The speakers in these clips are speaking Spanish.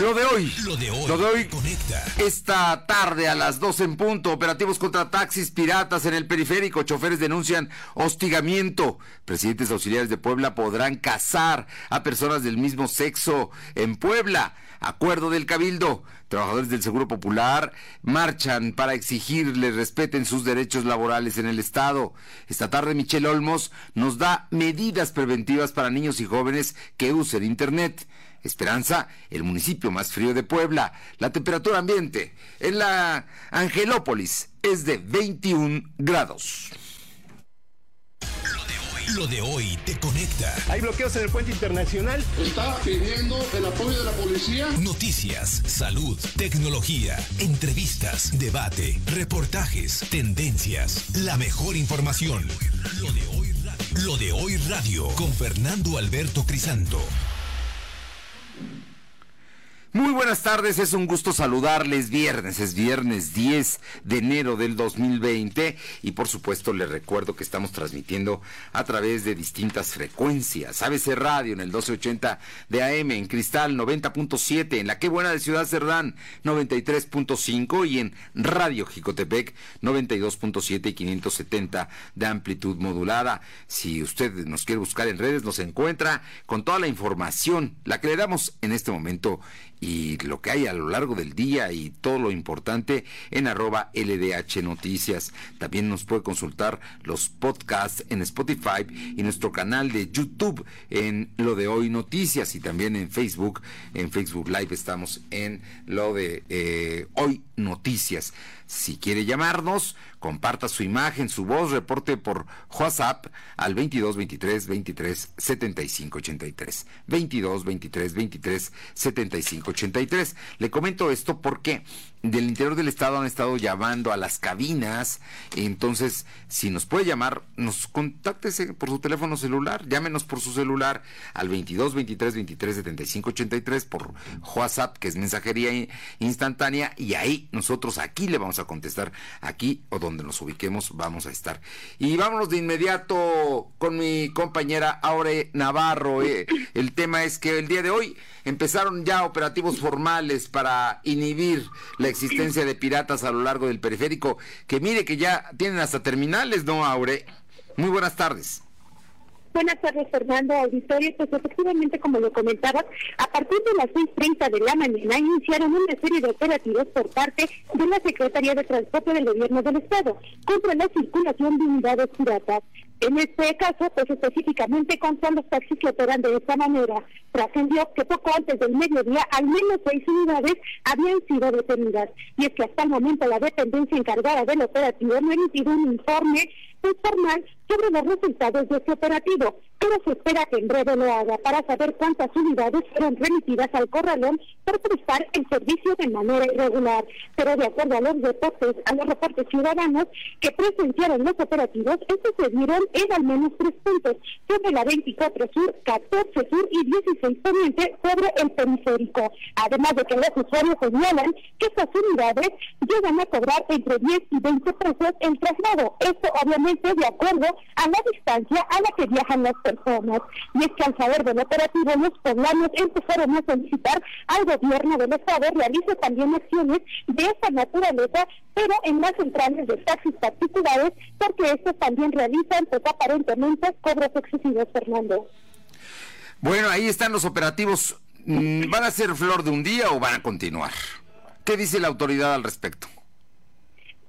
Lo de hoy. Lo de hoy. Lo de hoy. Conecta. Esta tarde a las 12 en punto, operativos contra taxis piratas en el periférico. Choferes denuncian hostigamiento. Presidentes auxiliares de Puebla podrán casar a personas del mismo sexo en Puebla. Acuerdo del Cabildo. Trabajadores del Seguro Popular marchan para exigirles respeten sus derechos laborales en el Estado. Esta tarde Michelle Olmos nos da medidas preventivas para niños y jóvenes que usen Internet. Esperanza, el municipio más frío de Puebla. La temperatura ambiente en la Angelópolis es de 21 grados. Lo de hoy te conecta. Hay bloqueos en el puente internacional. Está pidiendo el apoyo de la policía. Noticias, salud, tecnología, entrevistas, debate, reportajes, tendencias, la mejor información. Lo de hoy radio. Lo de hoy radio con Fernando Alberto Crisanto. Muy buenas tardes, es un gusto saludarles. Viernes, es viernes 10 de enero del 2020 y por supuesto les recuerdo que estamos transmitiendo a través de distintas frecuencias. ABC Radio en el 1280 de AM, en Cristal 90.7, en la Qué Buena de Ciudad Cerdán 93.5 y en Radio Jicotepec 92.7 y 570 de amplitud modulada. Si usted nos quiere buscar en redes, nos encuentra con toda la información, la que le damos en este momento y lo que hay a lo largo del día y todo lo importante en arroba LDH Noticias. También nos puede consultar los podcasts en Spotify y nuestro canal de YouTube en Lo de Hoy Noticias y también en Facebook. En Facebook Live estamos en Lo de eh, Hoy Noticias. Si quiere llamarnos, comparta su imagen, su voz, reporte por WhatsApp al 22 23 23 75 83. 22 23 23 75 83. Le comento esto porque del interior del estado han estado llamando a las cabinas. Entonces, si nos puede llamar, nos contáctese por su teléfono celular, llámenos por su celular al 22 23 23 75 83 por WhatsApp, que es mensajería instantánea, y ahí nosotros aquí le vamos a contestar, aquí o donde nos ubiquemos, vamos a estar. Y vámonos de inmediato con mi compañera Aure Navarro. Eh. El tema es que el día de hoy empezaron ya operativos formales para inhibir la existencia de piratas a lo largo del periférico, que mire que ya tienen hasta terminales, ¿no, Aure? Muy buenas tardes. Buenas tardes, Fernando Auditorio. Pues efectivamente, como lo comentabas, a partir de las 6.30 de la mañana iniciaron una serie de operativos por parte de la Secretaría de Transporte del Gobierno del Estado contra la circulación de unidades piratas. En este caso, pues específicamente contra los taxis que operan de esta manera. Trascendió que poco antes del mediodía, al menos seis unidades habían sido detenidas. Y es que hasta el momento la dependencia encargada del operativo no ha emitido un informe formal sobre los resultados de este operativo, pero se espera que en breve lo haga para saber cuántas unidades fueron remitidas al corralón por prestar el servicio de manera irregular. Pero de acuerdo a los reportes, a los reportes ciudadanos que presenciaron los operativos, estos se dieron en al menos tres puntos, sobre la 24 Sur, 14 Sur y 16 Poniente sobre el periférico. Además de que los usuarios señalan que estas unidades llegan a cobrar entre 10 y 20 pesos el traslado. Esto obviamente de acuerdo a la distancia a la que viajan las personas. Y es que al saber del operativo, los poblanos empezaron a solicitar al gobierno del Estado realice también acciones de esta naturaleza, pero en las centrales de taxis particulares, porque estos también realizan, pues aparentemente, cobros excesivos, Fernando. Bueno, ahí están los operativos. Mm, ¿Van a ser flor de un día o van a continuar? ¿Qué dice la autoridad al respecto?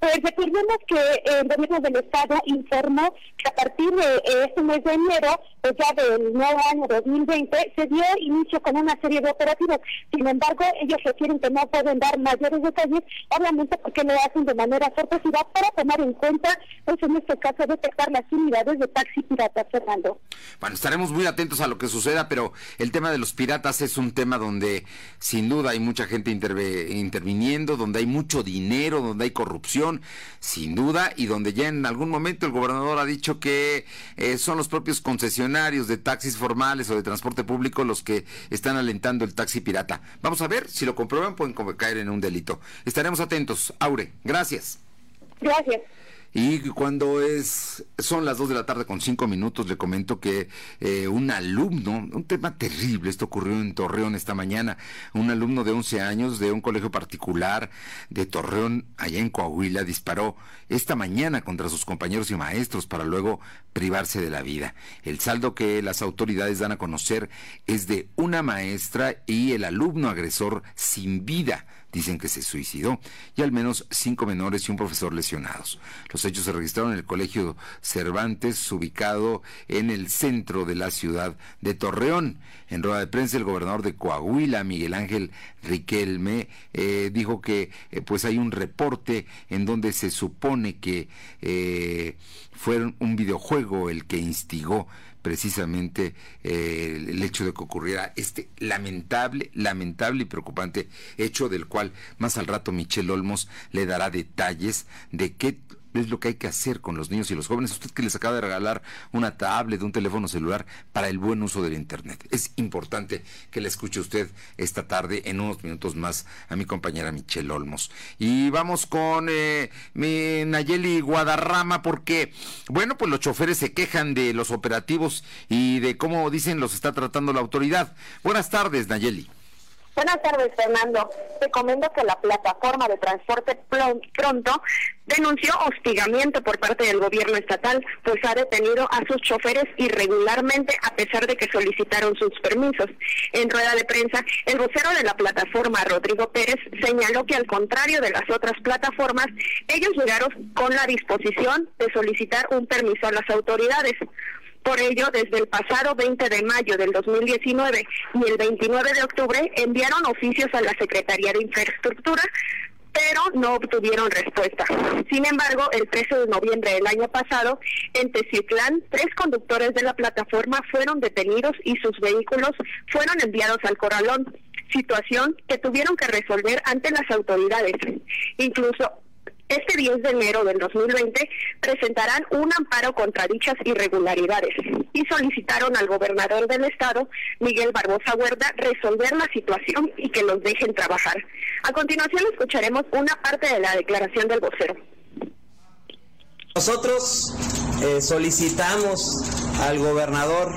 Pues recordemos que el gobierno del estado informó que a partir de este mes de enero, pues ya del nuevo año 2020, se dio inicio con una serie de operativos. Sin embargo, ellos refieren que no pueden dar mayores detalles, obviamente porque lo hacen de manera sorpresiva para tomar en cuenta, pues en este caso, detectar las unidades de taxi pirata, Fernando. Bueno, estaremos muy atentos a lo que suceda, pero el tema de los piratas es un tema donde sin duda hay mucha gente interviniendo, donde hay mucho dinero, donde hay corrupción sin duda, y donde ya en algún momento el gobernador ha dicho que eh, son los propios concesionarios de taxis formales o de transporte público los que están alentando el taxi pirata. Vamos a ver, si lo comprueban pueden caer en un delito. Estaremos atentos. Aure, gracias. Gracias. Y cuando es son las 2 de la tarde con 5 minutos, le comento que eh, un alumno, un tema terrible, esto ocurrió en Torreón esta mañana, un alumno de 11 años de un colegio particular de Torreón, allá en Coahuila, disparó esta mañana contra sus compañeros y maestros para luego privarse de la vida. El saldo que las autoridades dan a conocer es de una maestra y el alumno agresor sin vida dicen que se suicidó, y al menos cinco menores y un profesor lesionados. Los hechos se registraron en el Colegio Cervantes, ubicado en el centro de la ciudad de Torreón. En rueda de prensa, el gobernador de Coahuila, Miguel Ángel Riquelme, eh, dijo que eh, pues hay un reporte en donde se supone que eh, fue un videojuego el que instigó precisamente eh, el hecho de que ocurriera este lamentable, lamentable y preocupante hecho del cual más al rato Michelle Olmos le dará detalles de qué es lo que hay que hacer con los niños y los jóvenes. Usted que les acaba de regalar una tablet, un teléfono celular para el buen uso del Internet. Es importante que le escuche usted esta tarde, en unos minutos más, a mi compañera Michelle Olmos. Y vamos con eh, mi Nayeli Guadarrama, porque, bueno, pues los choferes se quejan de los operativos y de cómo dicen los está tratando la autoridad. Buenas tardes, Nayeli. Buenas tardes, Fernando. Te comento que la plataforma de transporte pronto denunció hostigamiento por parte del gobierno estatal, pues ha detenido a sus choferes irregularmente a pesar de que solicitaron sus permisos. En rueda de prensa, el vocero de la plataforma, Rodrigo Pérez, señaló que al contrario de las otras plataformas, ellos llegaron con la disposición de solicitar un permiso a las autoridades. Por ello, desde el pasado 20 de mayo del 2019 y el 29 de octubre enviaron oficios a la Secretaría de Infraestructura pero no obtuvieron respuesta. Sin embargo, el 13 de noviembre del año pasado, en Teciutlán, tres conductores de la plataforma fueron detenidos y sus vehículos fueron enviados al corralón, situación que tuvieron que resolver ante las autoridades. Incluso este 10 de enero del 2020 presentarán un amparo contra dichas irregularidades y solicitaron al gobernador del estado, Miguel Barbosa Huerta, resolver la situación y que los dejen trabajar. A continuación escucharemos una parte de la declaración del vocero. Nosotros eh, solicitamos al gobernador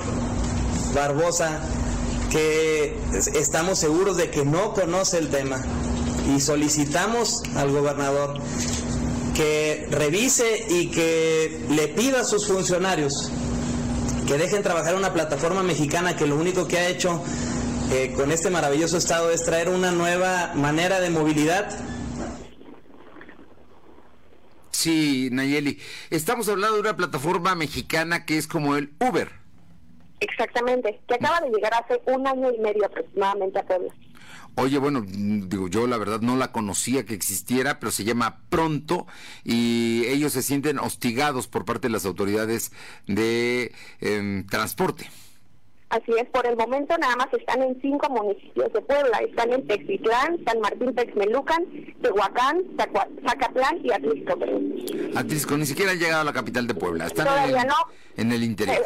Barbosa que estamos seguros de que no conoce el tema y solicitamos al gobernador que revise y que le pida a sus funcionarios que dejen trabajar una plataforma mexicana que lo único que ha hecho eh, con este maravilloso estado es traer una nueva manera de movilidad. Sí, Nayeli, estamos hablando de una plataforma mexicana que es como el Uber. Exactamente, que acaba de llegar hace un año y medio aproximadamente a Puebla. Oye, bueno, digo, yo la verdad no la conocía que existiera, pero se llama Pronto y ellos se sienten hostigados por parte de las autoridades de em, transporte. Así es, por el momento nada más están en cinco municipios de Puebla. Están en Texitlán, San Martín Texmelucan, Tehuacán, Zacatlán y Atlisco. Atlisco, ni siquiera han llegado a la capital de Puebla. Están Todavía no. En el interior.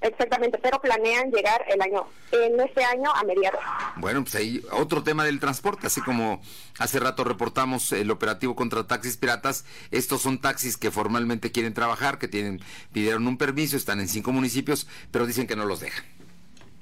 Exactamente, pero planean llegar el año, en este año a mediados. Bueno, pues ahí otro tema del transporte, así como hace rato reportamos el operativo contra taxis piratas, estos son taxis que formalmente quieren trabajar, que tienen pidieron un permiso, están en cinco municipios, pero dicen que no los dejan.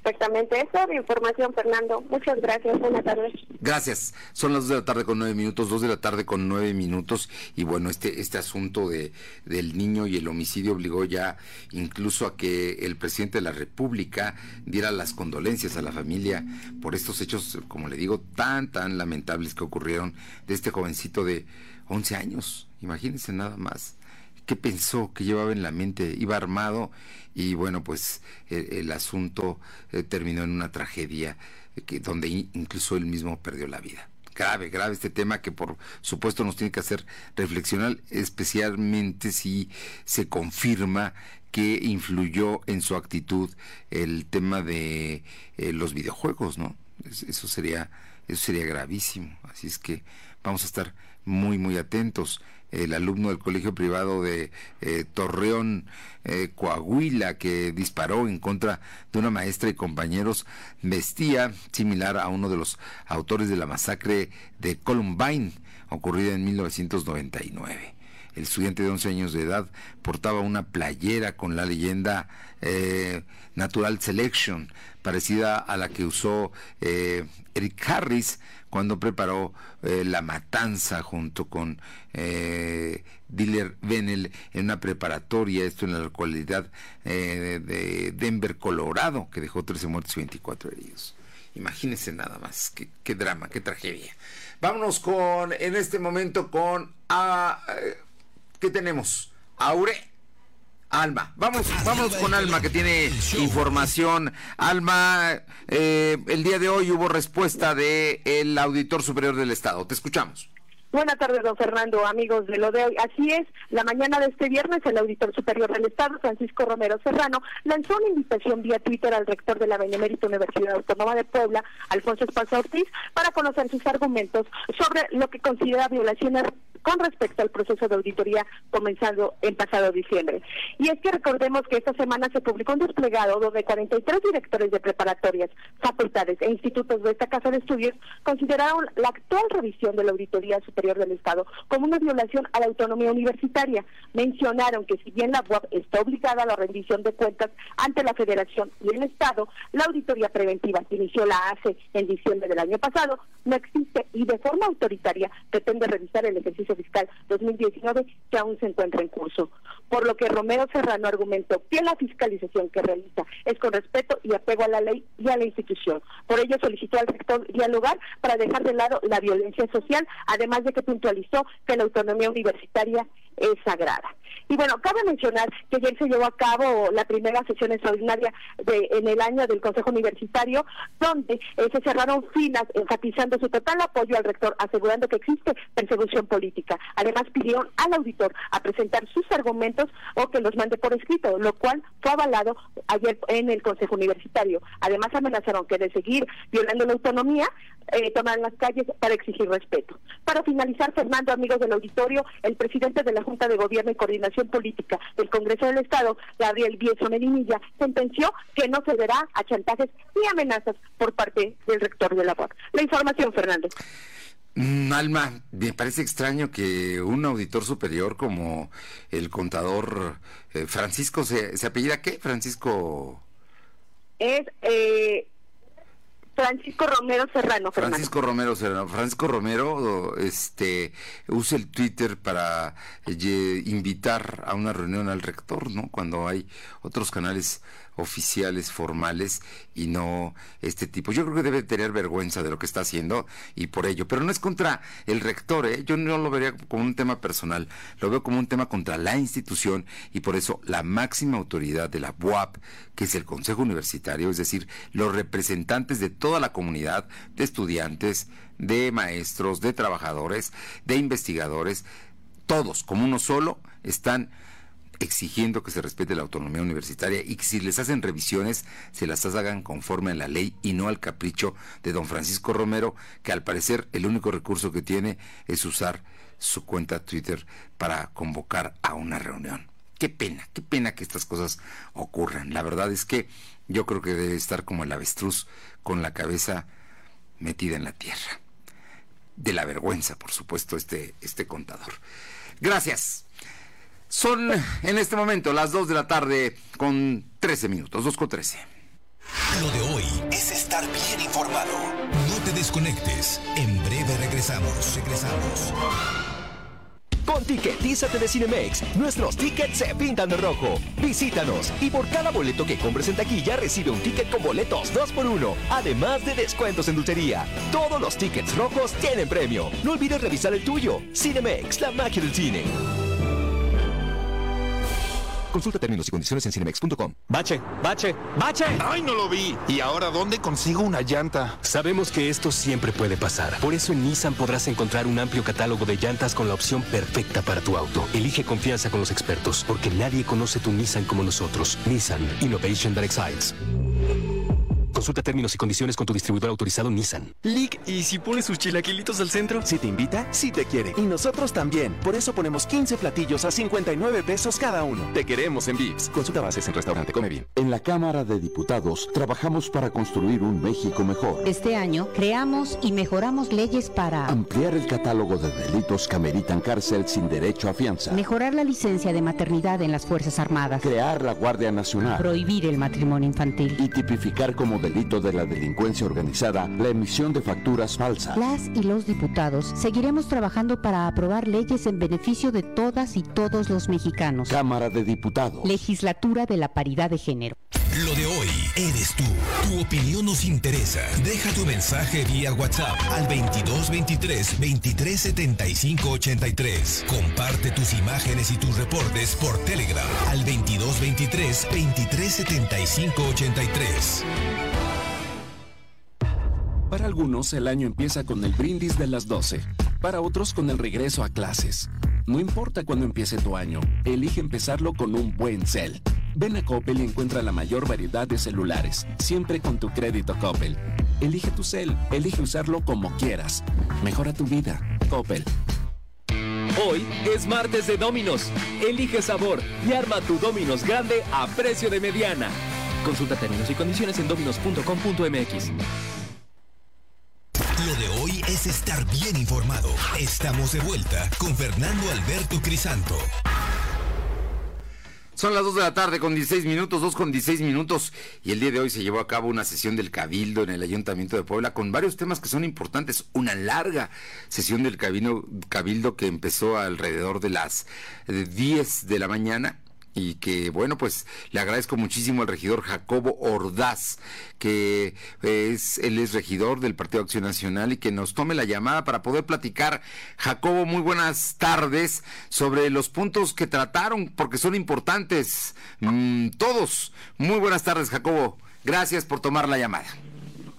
Exactamente, esa es información, Fernando. Muchas gracias, buenas tardes. Gracias. Son las dos de la tarde con nueve minutos, dos de la tarde con nueve minutos, y bueno, este, este asunto de, del niño y el homicidio obligó ya incluso a que el presidente de la República diera las condolencias a la familia por estos hechos, como le digo, tan, tan lamentables que ocurrieron de este jovencito de 11 años. Imagínense nada más qué pensó, que llevaba en la mente, iba armado y bueno, pues el, asunto eh, terminó en una tragedia eh, donde incluso él mismo perdió la vida. Grave, grave este tema que por supuesto nos tiene que hacer reflexionar, especialmente si se confirma que influyó en su actitud el tema de eh, los videojuegos, ¿no? Eso sería, eso sería gravísimo. Así es que vamos a estar muy, muy atentos el alumno del colegio privado de eh, Torreón, eh, Coahuila, que disparó en contra de una maestra y compañeros, vestía similar a uno de los autores de la masacre de Columbine, ocurrida en 1999. el estudiante de 11 años de edad, portaba una playera con la leyenda eh, Natural Selection, parecida a la que usó Eric Harris cuando preparó eh, La Matanza junto con Diller Bennell en una preparatoria, esto en la localidad de Denver, Colorado, que dejó 13 muertos y 24 heridos. Imagínense nada más, qué, qué drama, qué tragedia. Vámonos con, en este momento, con, a, ah, ¿qué tenemos? Aure. Alma, vamos, vamos con Alma que tiene información. Alma, eh, el día de hoy hubo respuesta de el auditor superior del Estado. Te escuchamos. Buenas tardes, don Fernando, amigos de lo de hoy. Así es, la mañana de este viernes el auditor superior del Estado, Francisco Romero Serrano, lanzó una invitación vía Twitter al rector de la Benemérita Universidad Autónoma de Puebla, Alfonso Esparza Ortiz, para conocer sus argumentos sobre lo que considera violaciones con respecto al proceso de auditoría comenzado en pasado diciembre. Y es que recordemos que esta semana se publicó un desplegado donde 43 directores de preparatorias, facultades e institutos de esta casa de estudios consideraron la actual revisión de la auditoría superior del Estado como una violación a la autonomía universitaria. Mencionaron que si bien la UAP está obligada a la rendición de cuentas ante la Federación y el Estado, la auditoría preventiva que inició la ACE en diciembre del año pasado no existe y de forma autoritaria pretende revisar el ejercicio fiscal 2019 que aún se encuentra en curso. Por lo que Romero Serrano argumentó que la fiscalización que realiza es con respeto y apego a la ley y a la institución. Por ello solicitó al rector dialogar para dejar de lado la violencia social, además de que puntualizó que la autonomía universitaria es sagrada. Y bueno, cabe mencionar que ayer se llevó a cabo la primera sesión extraordinaria de, en el año del Consejo Universitario, donde eh, se cerraron filas enfatizando su total apoyo al rector, asegurando que existe persecución política. Además, pidieron al auditor a presentar sus argumentos o que los mande por escrito, lo cual fue avalado ayer en el Consejo Universitario. Además, amenazaron que de seguir violando la autonomía, eh, tomarán las calles para exigir respeto. Para finalizar, Fernando, amigos del auditorio, el presidente de la Junta de Gobierno y Coordinación Política del Congreso del Estado, Gabriel Bieso Medinilla, sentenció que no cederá a chantajes ni amenazas por parte del rector de la UAC. La información, Fernando. Mm, Alma, me parece extraño que un auditor superior como el contador eh, Francisco, ¿se, ¿se apellida qué? Francisco... Es eh, Francisco Romero Serrano. Francisco Romero Serrano. Francisco Romero este, usa el Twitter para eh, invitar a una reunión al rector, ¿no? Cuando hay otros canales oficiales, formales y no este tipo. Yo creo que debe tener vergüenza de lo que está haciendo y por ello. Pero no es contra el rector, ¿eh? yo no lo vería como un tema personal, lo veo como un tema contra la institución y por eso la máxima autoridad de la BUAP, que es el Consejo Universitario, es decir, los representantes de toda la comunidad, de estudiantes, de maestros, de trabajadores, de investigadores, todos como uno solo están exigiendo que se respete la autonomía universitaria y que si les hacen revisiones se las hagan conforme a la ley y no al capricho de don Francisco Romero, que al parecer el único recurso que tiene es usar su cuenta Twitter para convocar a una reunión. Qué pena, qué pena que estas cosas ocurran. La verdad es que yo creo que debe estar como el avestruz con la cabeza metida en la tierra. De la vergüenza, por supuesto, este, este contador. Gracias. Son en este momento las 2 de la tarde con 13 minutos, 2 con 13. Lo de hoy es estar bien informado. No te desconectes. En breve regresamos. Regresamos. Con Ticketízate de Cinemex, nuestros tickets se pintan de rojo. Visítanos y por cada boleto que compres en taquilla recibe un ticket con boletos 2x1, además de descuentos en dulcería. Todos los tickets rojos tienen premio. No olvides revisar el tuyo. Cinemex, la magia del cine. Consulta términos y condiciones en cinemex.com. Bache, bache, bache. Ay, no lo vi. ¿Y ahora dónde consigo una llanta? Sabemos que esto siempre puede pasar. Por eso en Nissan podrás encontrar un amplio catálogo de llantas con la opción perfecta para tu auto. Elige confianza con los expertos, porque nadie conoce tu Nissan como nosotros. Nissan Innovation That Excites. Consulta términos y condiciones con tu distribuidor autorizado Nissan. Lick, ¿y si pones sus chilaquilitos al centro? Si te invita, sí te quiere. Y nosotros también. Por eso ponemos 15 platillos a 59 pesos cada uno. Te queremos en Vips. Consulta bases en restaurante Come Bien. En la Cámara de Diputados trabajamos para construir un México mejor. Este año creamos y mejoramos leyes para ampliar el catálogo de delitos que ameritan cárcel sin derecho a fianza. Mejorar la licencia de maternidad en las Fuerzas Armadas. Crear la Guardia Nacional. Prohibir el matrimonio infantil. Y tipificar como delito de la delincuencia organizada la emisión de facturas falsas. Las y los diputados seguiremos trabajando para aprobar leyes en beneficio de todas y todos los mexicanos. Cámara de Diputados. Legislatura de la Paridad de Género. Lo de hoy eres tú. Tu opinión nos interesa. Deja tu mensaje vía WhatsApp al 2223 2375 83. Comparte tus imágenes y tus reportes por Telegram al 2223 2375 83. Para algunos el año empieza con el brindis de las 12, para otros con el regreso a clases. No importa cuándo empiece tu año, elige empezarlo con un buen cel. Ven a Coppel y encuentra la mayor variedad de celulares, siempre con tu crédito Coppel. Elige tu cel, elige usarlo como quieras. Mejora tu vida. Coppel. Hoy es martes de Dominos. Elige sabor y arma tu Dominos grande a precio de mediana. Consulta términos y condiciones en dominos.com.mx. Lo de hoy es estar bien informado. Estamos de vuelta con Fernando Alberto Crisanto. Son las 2 de la tarde con 16 minutos, 2 con 16 minutos, y el día de hoy se llevó a cabo una sesión del Cabildo en el Ayuntamiento de Puebla con varios temas que son importantes. Una larga sesión del Cabildo, cabildo que empezó alrededor de las 10 de la mañana y que bueno pues le agradezco muchísimo al regidor Jacobo Ordaz que es él es regidor del Partido Acción Nacional y que nos tome la llamada para poder platicar. Jacobo muy buenas tardes. Sobre los puntos que trataron porque son importantes mm, todos. Muy buenas tardes Jacobo. Gracias por tomar la llamada.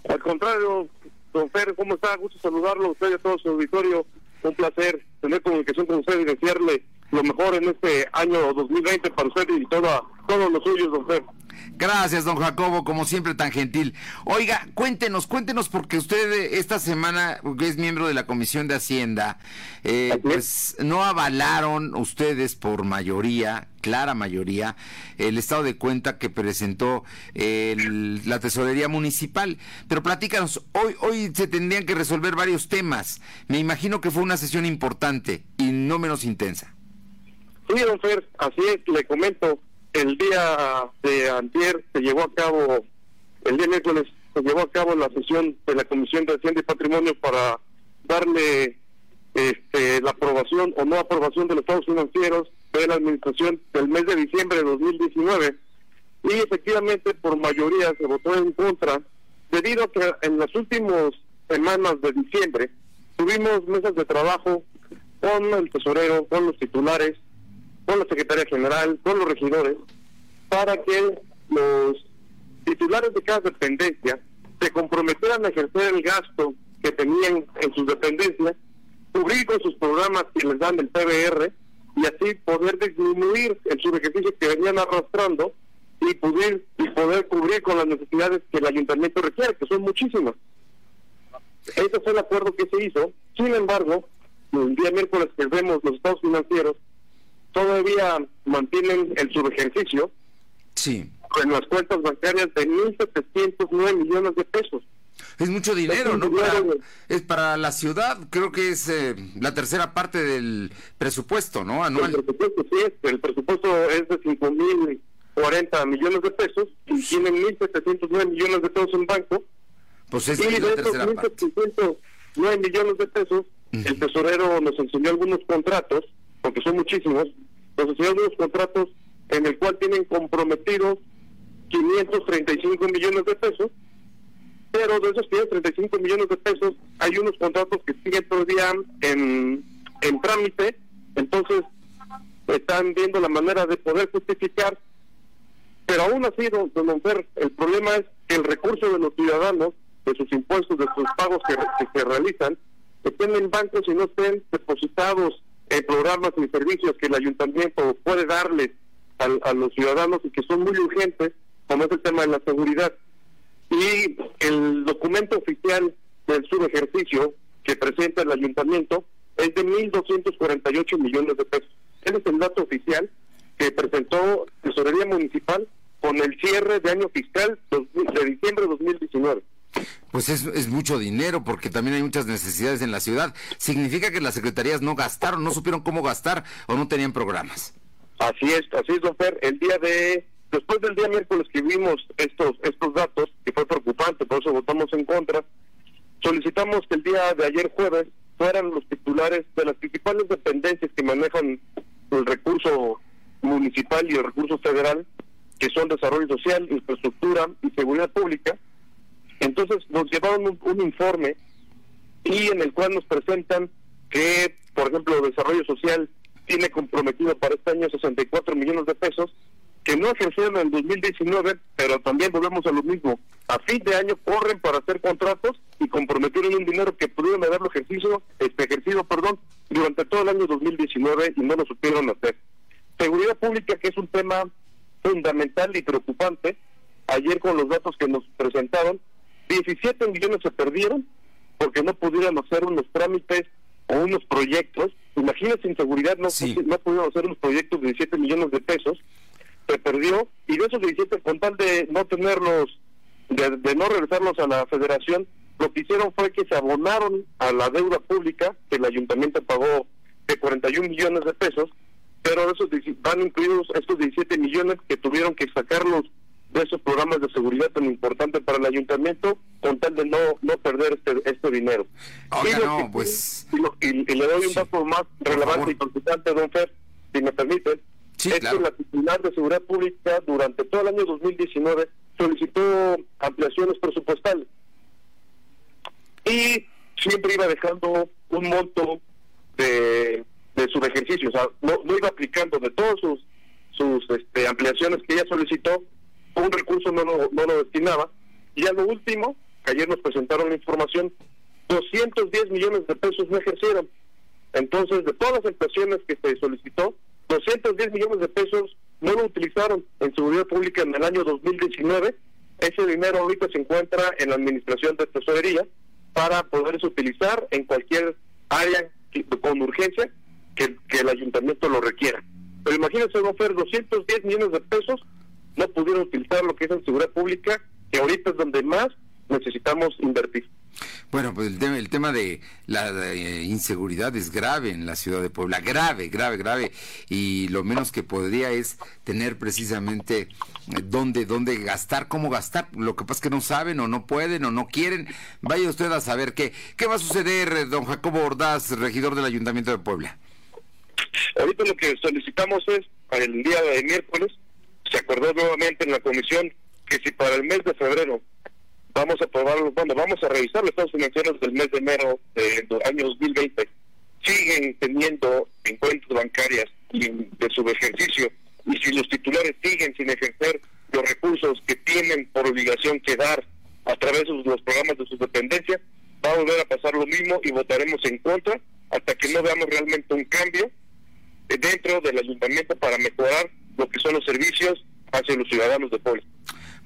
Al contrario don Fer cómo está gusto saludarlo a usted y a todo su auditorio. Un placer tener comunicación con usted y decirle lo mejor en este año 2020 para usted y toda, todos los suyos, don Fer. Gracias, don Jacobo, como siempre tan gentil. Oiga, cuéntenos, cuéntenos, porque usted esta semana es miembro de la Comisión de Hacienda, eh, pues no avalaron ustedes por mayoría, clara mayoría, el estado de cuenta que presentó el, la Tesorería Municipal. Pero platícanos, hoy, hoy se tendrían que resolver varios temas. Me imagino que fue una sesión importante y no menos intensa. Sí, don Fer, así es, le comento, el día de antier se llevó a cabo, el día miércoles se llevó a cabo la sesión de la Comisión de Hacienda y Patrimonio para darle este, la aprobación o no aprobación de los estados financieros de la administración del mes de diciembre de 2019 y efectivamente por mayoría se votó en contra debido a que en las últimas semanas de diciembre tuvimos mesas de trabajo con el tesorero, con los titulares, con la Secretaría General, con los regidores, para que los titulares de cada dependencia se comprometieran a ejercer el gasto que tenían en sus dependencias, cubrir con sus programas que les dan el PBR y así poder disminuir el subejercicio que venían arrastrando y poder, y poder cubrir con las necesidades que el ayuntamiento requiere, que son muchísimas. Ese fue el acuerdo que se hizo. Sin embargo, el día miércoles que vemos los estados financieros, todavía mantienen el subejercicio sí. en las cuentas bancarias de 1.709 millones de pesos. Es mucho dinero, ¿no? Para, es para la ciudad, creo que es eh, la tercera parte del presupuesto, ¿no? Anual. El presupuesto, sí, es, el presupuesto es de 5.040 millones de pesos y tienen 1.709 millones de pesos en banco. Pues es, y de la esos tercera parte. 1.709 millones de pesos, el tesorero nos enseñó algunos contratos porque son muchísimos, nos enseñó algunos contratos en el cual tienen comprometidos 535 millones de pesos, pero de esos 535 millones de pesos hay unos contratos que siguen todavía en, en trámite, entonces están viendo la manera de poder justificar, pero aún así, don, don Onfer, el problema es que el recurso de los ciudadanos, de sus impuestos, de sus pagos que, que se realizan, estén en bancos y no estén depositados en programas y servicios que el ayuntamiento puede darles a, a los ciudadanos y que son muy urgentes, como es el tema de la seguridad. Y el documento oficial del subejercicio que presenta el ayuntamiento es de 1.248 millones de pesos. Ese es el dato oficial que presentó Tesorería Municipal con el cierre de año fiscal de diciembre de 2019. Pues es, mucho dinero porque también hay muchas necesidades en la ciudad. ¿Significa que las secretarías no gastaron, no supieron cómo gastar o no tenían programas? Así es, así es, don Fer. El día de, después del día miércoles que vimos estos, estos datos, que fue preocupante, por eso votamos en contra, solicitamos que el día de ayer jueves fueran los titulares de las principales dependencias que manejan el recurso municipal y el recurso federal, que son desarrollo social, infraestructura y seguridad pública. Entonces nos llevaron un, informe y en el cual nos presentan que, por ejemplo, desarrollo social tiene comprometido para este año 64 millones de pesos que no ejercieron en el 2019, pero también volvemos a lo mismo. A fin de año corren para hacer contratos y comprometieron un dinero que pudieron haberlo ejercido, este ejercido, perdón, durante todo el año 2019 y no lo supieron hacer. Seguridad pública, que es un tema fundamental y preocupante. Ayer con los datos que nos presentaron, 17 millones se perdieron porque no pudieron hacer unos trámites o unos proyectos. Imagínense, inseguridad, no, no pudieron hacer unos proyectos de 17 millones de pesos. Se perdió y de esos 17, con tal de no tenerlos, de, de no regresarlos a la federación, lo que hicieron fue que se abonaron a la deuda pública que el ayuntamiento pagó de 41 millones de pesos pero esos van incluidos estos 17 millones que tuvieron que sacarlos de esos programas de seguridad tan importantes para el ayuntamiento con tal de no no perder este este dinero. y, pues... y, le doy un dato más relevante y importante, don Fer, si me permite. es que la titular de Seguridad Pública durante todo el año 2019 solicitó ampliaciones presupuestales. Y siempre iba dejando un monto de de su ejercicio, o sea, no, no iba aplicando de todas sus, sus este, ampliaciones que ella solicitó, un recurso no lo, no lo destinaba, y a lo último, ayer nos presentaron la información, 210 millones de pesos no ejercieron. Entonces, de todas las ampliaciones que se solicitó, 210 millones de pesos no lo utilizaron en seguridad pública en el año 2019. Ese dinero ahorita se encuentra en la administración de tesorería para poderse utilizar en cualquier área con urgencia que, el ayuntamiento lo requiera. Pero imagínense, Fer, 210 millones de pesos no pudieron utilizar lo que es en seguridad pública, que ahorita es donde más necesitamos invertir. Bueno, pues el tema, el tema de la eh, inseguridad es grave en la ciudad de Puebla, grave, grave, grave, y lo menos que podría es tener precisamente eh, dónde, dónde gastar, cómo gastar. Lo que pasa es que no saben o no pueden o no quieren. Vaya usted a saber qué, qué va a suceder, don Jacobo Ordaz, regidor del Ayuntamiento de Puebla. Ahorita lo que solicitamos es, para el día de miércoles, se acordó nuevamente en la comisión que si para el mes de febrero vamos a aprobar, bueno, vamos a revisar los estados financieros del mes de enero del año 2020, siguen teniendo en cuentas bancarias de su ejercicio y si los titulares siguen sin ejercer los recursos que tienen por obligación que dar a través de los programas de sus dependencias, va a volver a pasar lo mismo y votaremos en contra hasta que no veamos realmente un cambio dentro del ayuntamiento para mejorar lo que son los servicios hacia los ciudadanos de Puebla.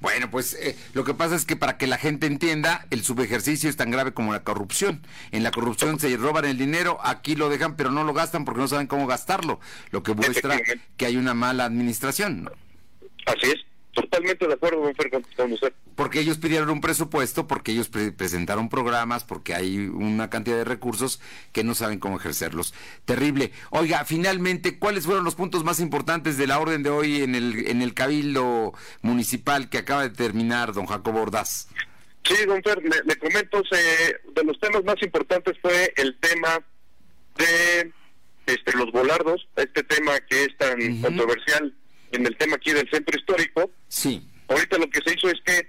Bueno, pues eh, lo que pasa es que para que la gente entienda, el subejercicio es tan grave como la corrupción. En la corrupción se roban el dinero, aquí lo dejan, pero no lo gastan porque no saben cómo gastarlo, lo que muestra que hay una mala administración. Así es. Totalmente de acuerdo con usted. Porque ellos pidieron un presupuesto, porque ellos presentaron programas, porque hay una cantidad de recursos que no saben cómo ejercerlos. Terrible. Oiga, finalmente, ¿cuáles fueron los puntos más importantes de la orden de hoy en el, en el Cabildo Municipal que acaba de terminar, don Jacobo Ordaz? Sí, don Fer, le, comento, de los temas más importantes fue el tema de este, los volardos, este tema que es tan controversial en el tema aquí del centro histórico. Sí. Ahorita lo que se hizo es que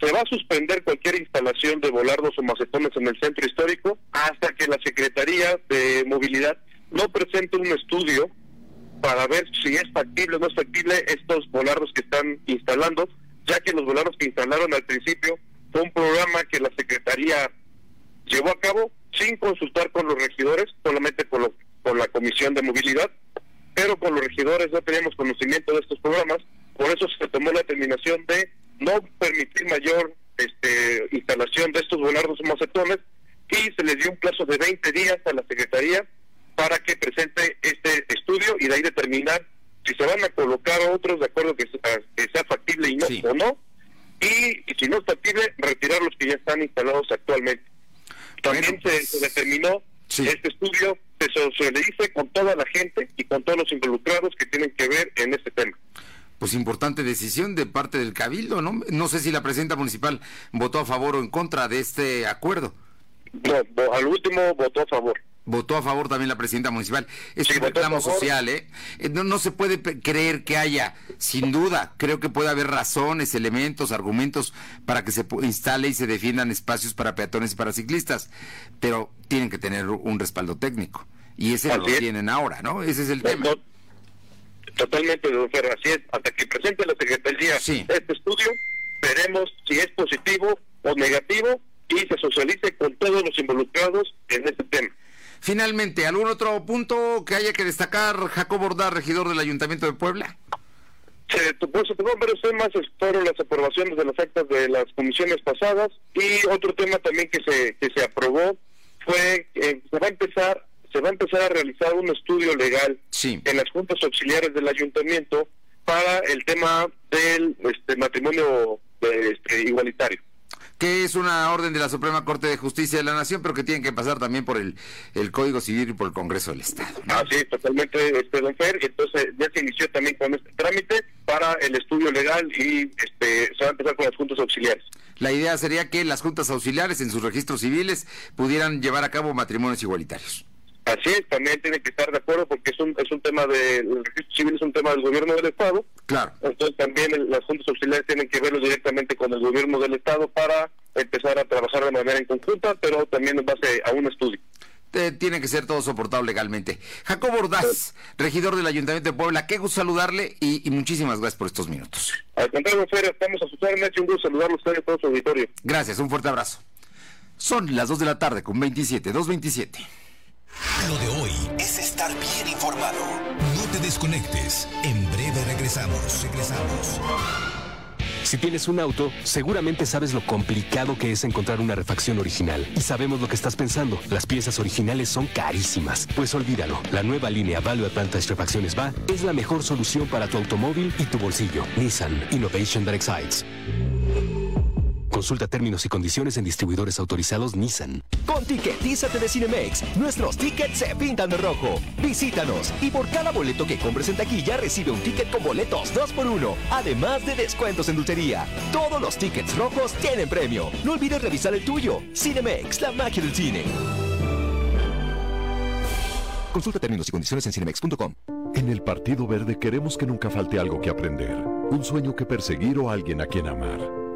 se va a suspender cualquier instalación de volardos o macetones en el centro histórico hasta que la Secretaría de Movilidad no presente un estudio para ver si es factible o no es factible estos volardos que están instalando, ya que los volardos que instalaron al principio fue un programa que la Secretaría llevó a cabo sin consultar con los regidores, solamente con, con la Comisión de Movilidad, pero con los regidores no teníamos conocimiento de estos programas, por eso se tomó la determinación de no permitir mayor este, instalación de estos volardos macetones y se le dio un plazo de 20 días a la Secretaría para que presente este estudio y de ahí determinar si se van a colocar otros de acuerdo que, sea factible y no o no y, si no es factible retirar los que ya están instalados actualmente. También se, se, determinó este estudio se socialice con toda la gente y con todos los involucrados que tienen que ver en este tema pues importante decisión de parte del Cabildo, ¿no? No sé si la presidenta municipal votó a favor o en contra de este acuerdo. No, al último votó a favor. Votó a favor también la presidenta municipal. Es un reclamo social, ¿eh? ¿eh? No, no se puede creer que haya, sin duda, creo que puede haber razones, elementos, argumentos para que se instale y se defiendan espacios para peatones y para ciclistas, pero tienen que tener un respaldo técnico. Y ese lo tienen ahora, ¿no? Ese es el tema. Totalmente, doctor. Así es. Hasta que presente la Secretaría este estudio, veremos si es positivo o negativo y se socialice con todos los involucrados en este tema. Finalmente, ¿algún otro punto que haya que destacar, Jacobo Ordaz, regidor del Ayuntamiento de Puebla? Se pues, tomó varios temas, fueron las aprobaciones de las actas de las comisiones pasadas. Y otro tema también que se, que se aprobó fue que se va a empezar se va a empezar a realizar un estudio legal en las juntas auxiliares del ayuntamiento para el tema del este, matrimonio este, igualitario que es una orden de la Suprema Corte de Justicia de la Nación, pero que tienen que pasar también por el, el Código Civil y por el Congreso del Estado. Ah, sí, totalmente, este, don Fer, entonces ya se inició también con este trámite para el estudio legal y este, se va a empezar con las juntas auxiliares. La idea sería que las juntas auxiliares en sus registros civiles pudieran llevar a cabo matrimonios igualitarios. Así es, también tiene que estar de acuerdo porque es un, es un tema de, el registro civil es un tema del gobierno del Estado. Claro. Entonces también las juntas auxiliares tienen que verlo directamente con el gobierno del Estado para empezar a trabajar de manera en conjunta, pero también en base a un estudio. Eh, tiene que ser todo soportado legalmente. Jacobo Ordaz, regidor del Ayuntamiento de Puebla, qué gusto saludarle y, muchísimas gracias por estos minutos. Al contrario, estamos a sus órdenes y un gusto saludarlo a usted y a todo su auditorio. Gracias, un fuerte abrazo. Son las 2 de la tarde con 27, 2.27. Lo de hoy es estar bien informado. No te desconectes. En breve regresamos. Regresamos. Si tienes un auto, seguramente sabes lo complicado que es encontrar una refacción original. Y sabemos lo que estás pensando. Las piezas originales son carísimas. Pues olvídalo. La nueva línea Value Advantage Refacciones Va es la mejor solución para tu automóvil y tu bolsillo. Nissan Innovation That Excites. Consulta términos y condiciones en distribuidores autorizados Nissan. Con Tiquetízate de Cinemex, nuestros tickets se pintan de rojo. Visítanos y por cada boleto que compres en taquilla recibe un ticket con boletos 2x1, además de descuentos en dulcería. Todos los tickets rojos tienen premio. No olvides revisar el tuyo. Cinemex, la magia del cine. Consulta términos y condiciones en cinemex.com. En el Partido Verde queremos que nunca falte algo que aprender, un sueño que perseguir o alguien a quien amar.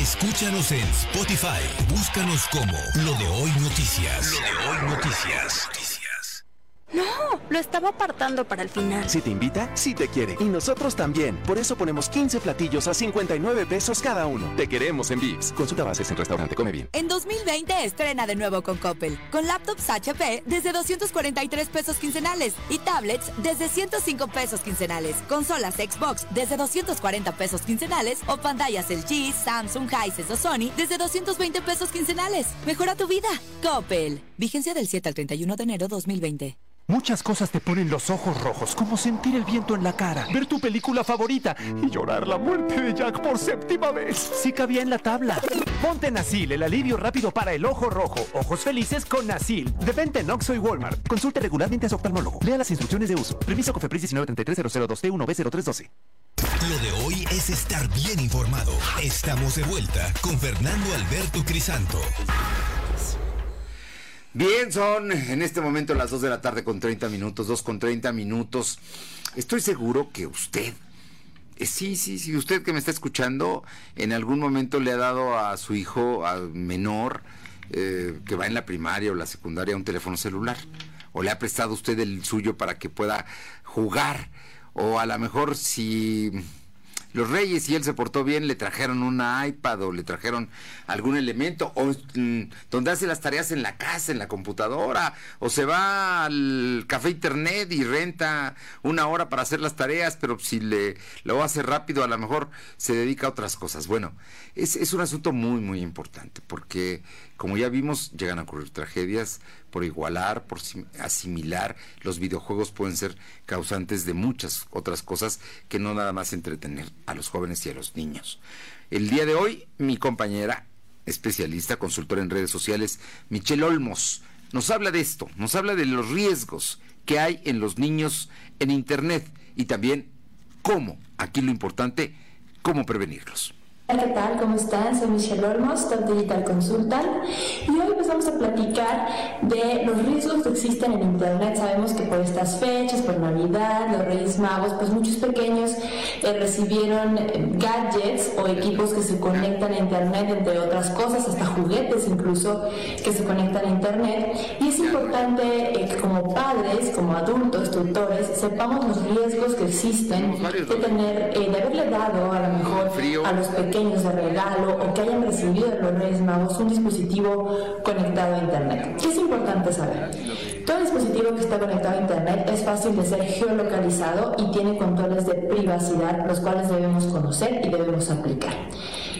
Escúchanos en Spotify. Búscanos como Lo de Hoy Noticias. Lo de Hoy Noticias. No, lo estaba apartando para el final. Si te invita, si te quiere. Y nosotros también. Por eso ponemos 15 platillos a 59 pesos cada uno. Te queremos en Vips. Consulta bases en restaurante Come Bien. En 2020 estrena de nuevo con Coppel. Con laptops HP desde 243 pesos quincenales y tablets desde 105 pesos quincenales. Consolas Xbox desde 240 pesos quincenales o pantallas LG, Samsung, Hisense o Sony desde 220 pesos quincenales. Mejora tu vida. Coppel. Vigencia del 7 al 31 de enero 2020. Muchas cosas te ponen los ojos rojos, como sentir el viento en la cara, ver tu película favorita y llorar la muerte de Jack por séptima vez. Sí cabía en la tabla. Ponte Nasil, el alivio rápido para el ojo rojo. Ojos felices con Nasil. De venta en Oxxo y Walmart. Consulte regularmente a su oftalmólogo. Lea las instrucciones de uso. Permiso Cofepris 1933002T1B0312. Lo de hoy es estar bien informado. Estamos de vuelta con Fernando Alberto Crisanto. Bien, son en este momento las 2 de la tarde con 30 minutos, 2 con 30 minutos. Estoy seguro que usted, eh, sí, sí, sí, usted que me está escuchando, en algún momento le ha dado a su hijo a menor eh, que va en la primaria o la secundaria un teléfono celular. o le ha prestado usted el suyo para que pueda jugar, o a lo mejor si los reyes y él se portó bien, le trajeron una iPad o le trajeron algún elemento, o mm, donde hace las tareas en la casa, en la computadora, o se va al café internet y renta una hora para hacer las tareas, pero si le lo hace rápido, a lo mejor se dedica a otras cosas. Bueno, es, es un asunto muy, muy importante, porque como ya vimos, llegan a ocurrir tragedias por igualar, por asimilar. Los videojuegos pueden ser causantes de muchas otras cosas que no nada más entretener a los jóvenes y a los niños. El día de hoy, mi compañera especialista, consultora en redes sociales, Michelle Olmos, nos habla de esto, nos habla de los riesgos que hay en los niños en Internet y también cómo, aquí lo importante, cómo prevenirlos. ¿Qué tal? ¿Cómo están? Soy Michelle Olmos, Top Digital Consultant y hoy pues vamos a platicar de los riesgos que existen en Internet. Sabemos que por estas fechas, por Navidad, los Reyes Magos, pues muchos pequeños eh, recibieron eh, gadgets o equipos que se conectan a Internet, entre otras cosas, hasta juguetes incluso que se conectan a Internet. Y es importante eh, que como padres, como adultos, tutores, sepamos los riesgos que existen de tener, de haberle dado a lo mejor a los pequeños de regalo o que hayan recibido de los Reyes Magos un dispositivo conectado a Internet. ¿Qué es importante saber? Todo dispositivo que está conectado a Internet es fácil de ser geolocalizado y tiene controles de privacidad, los cuales debemos conocer y debemos aplicar.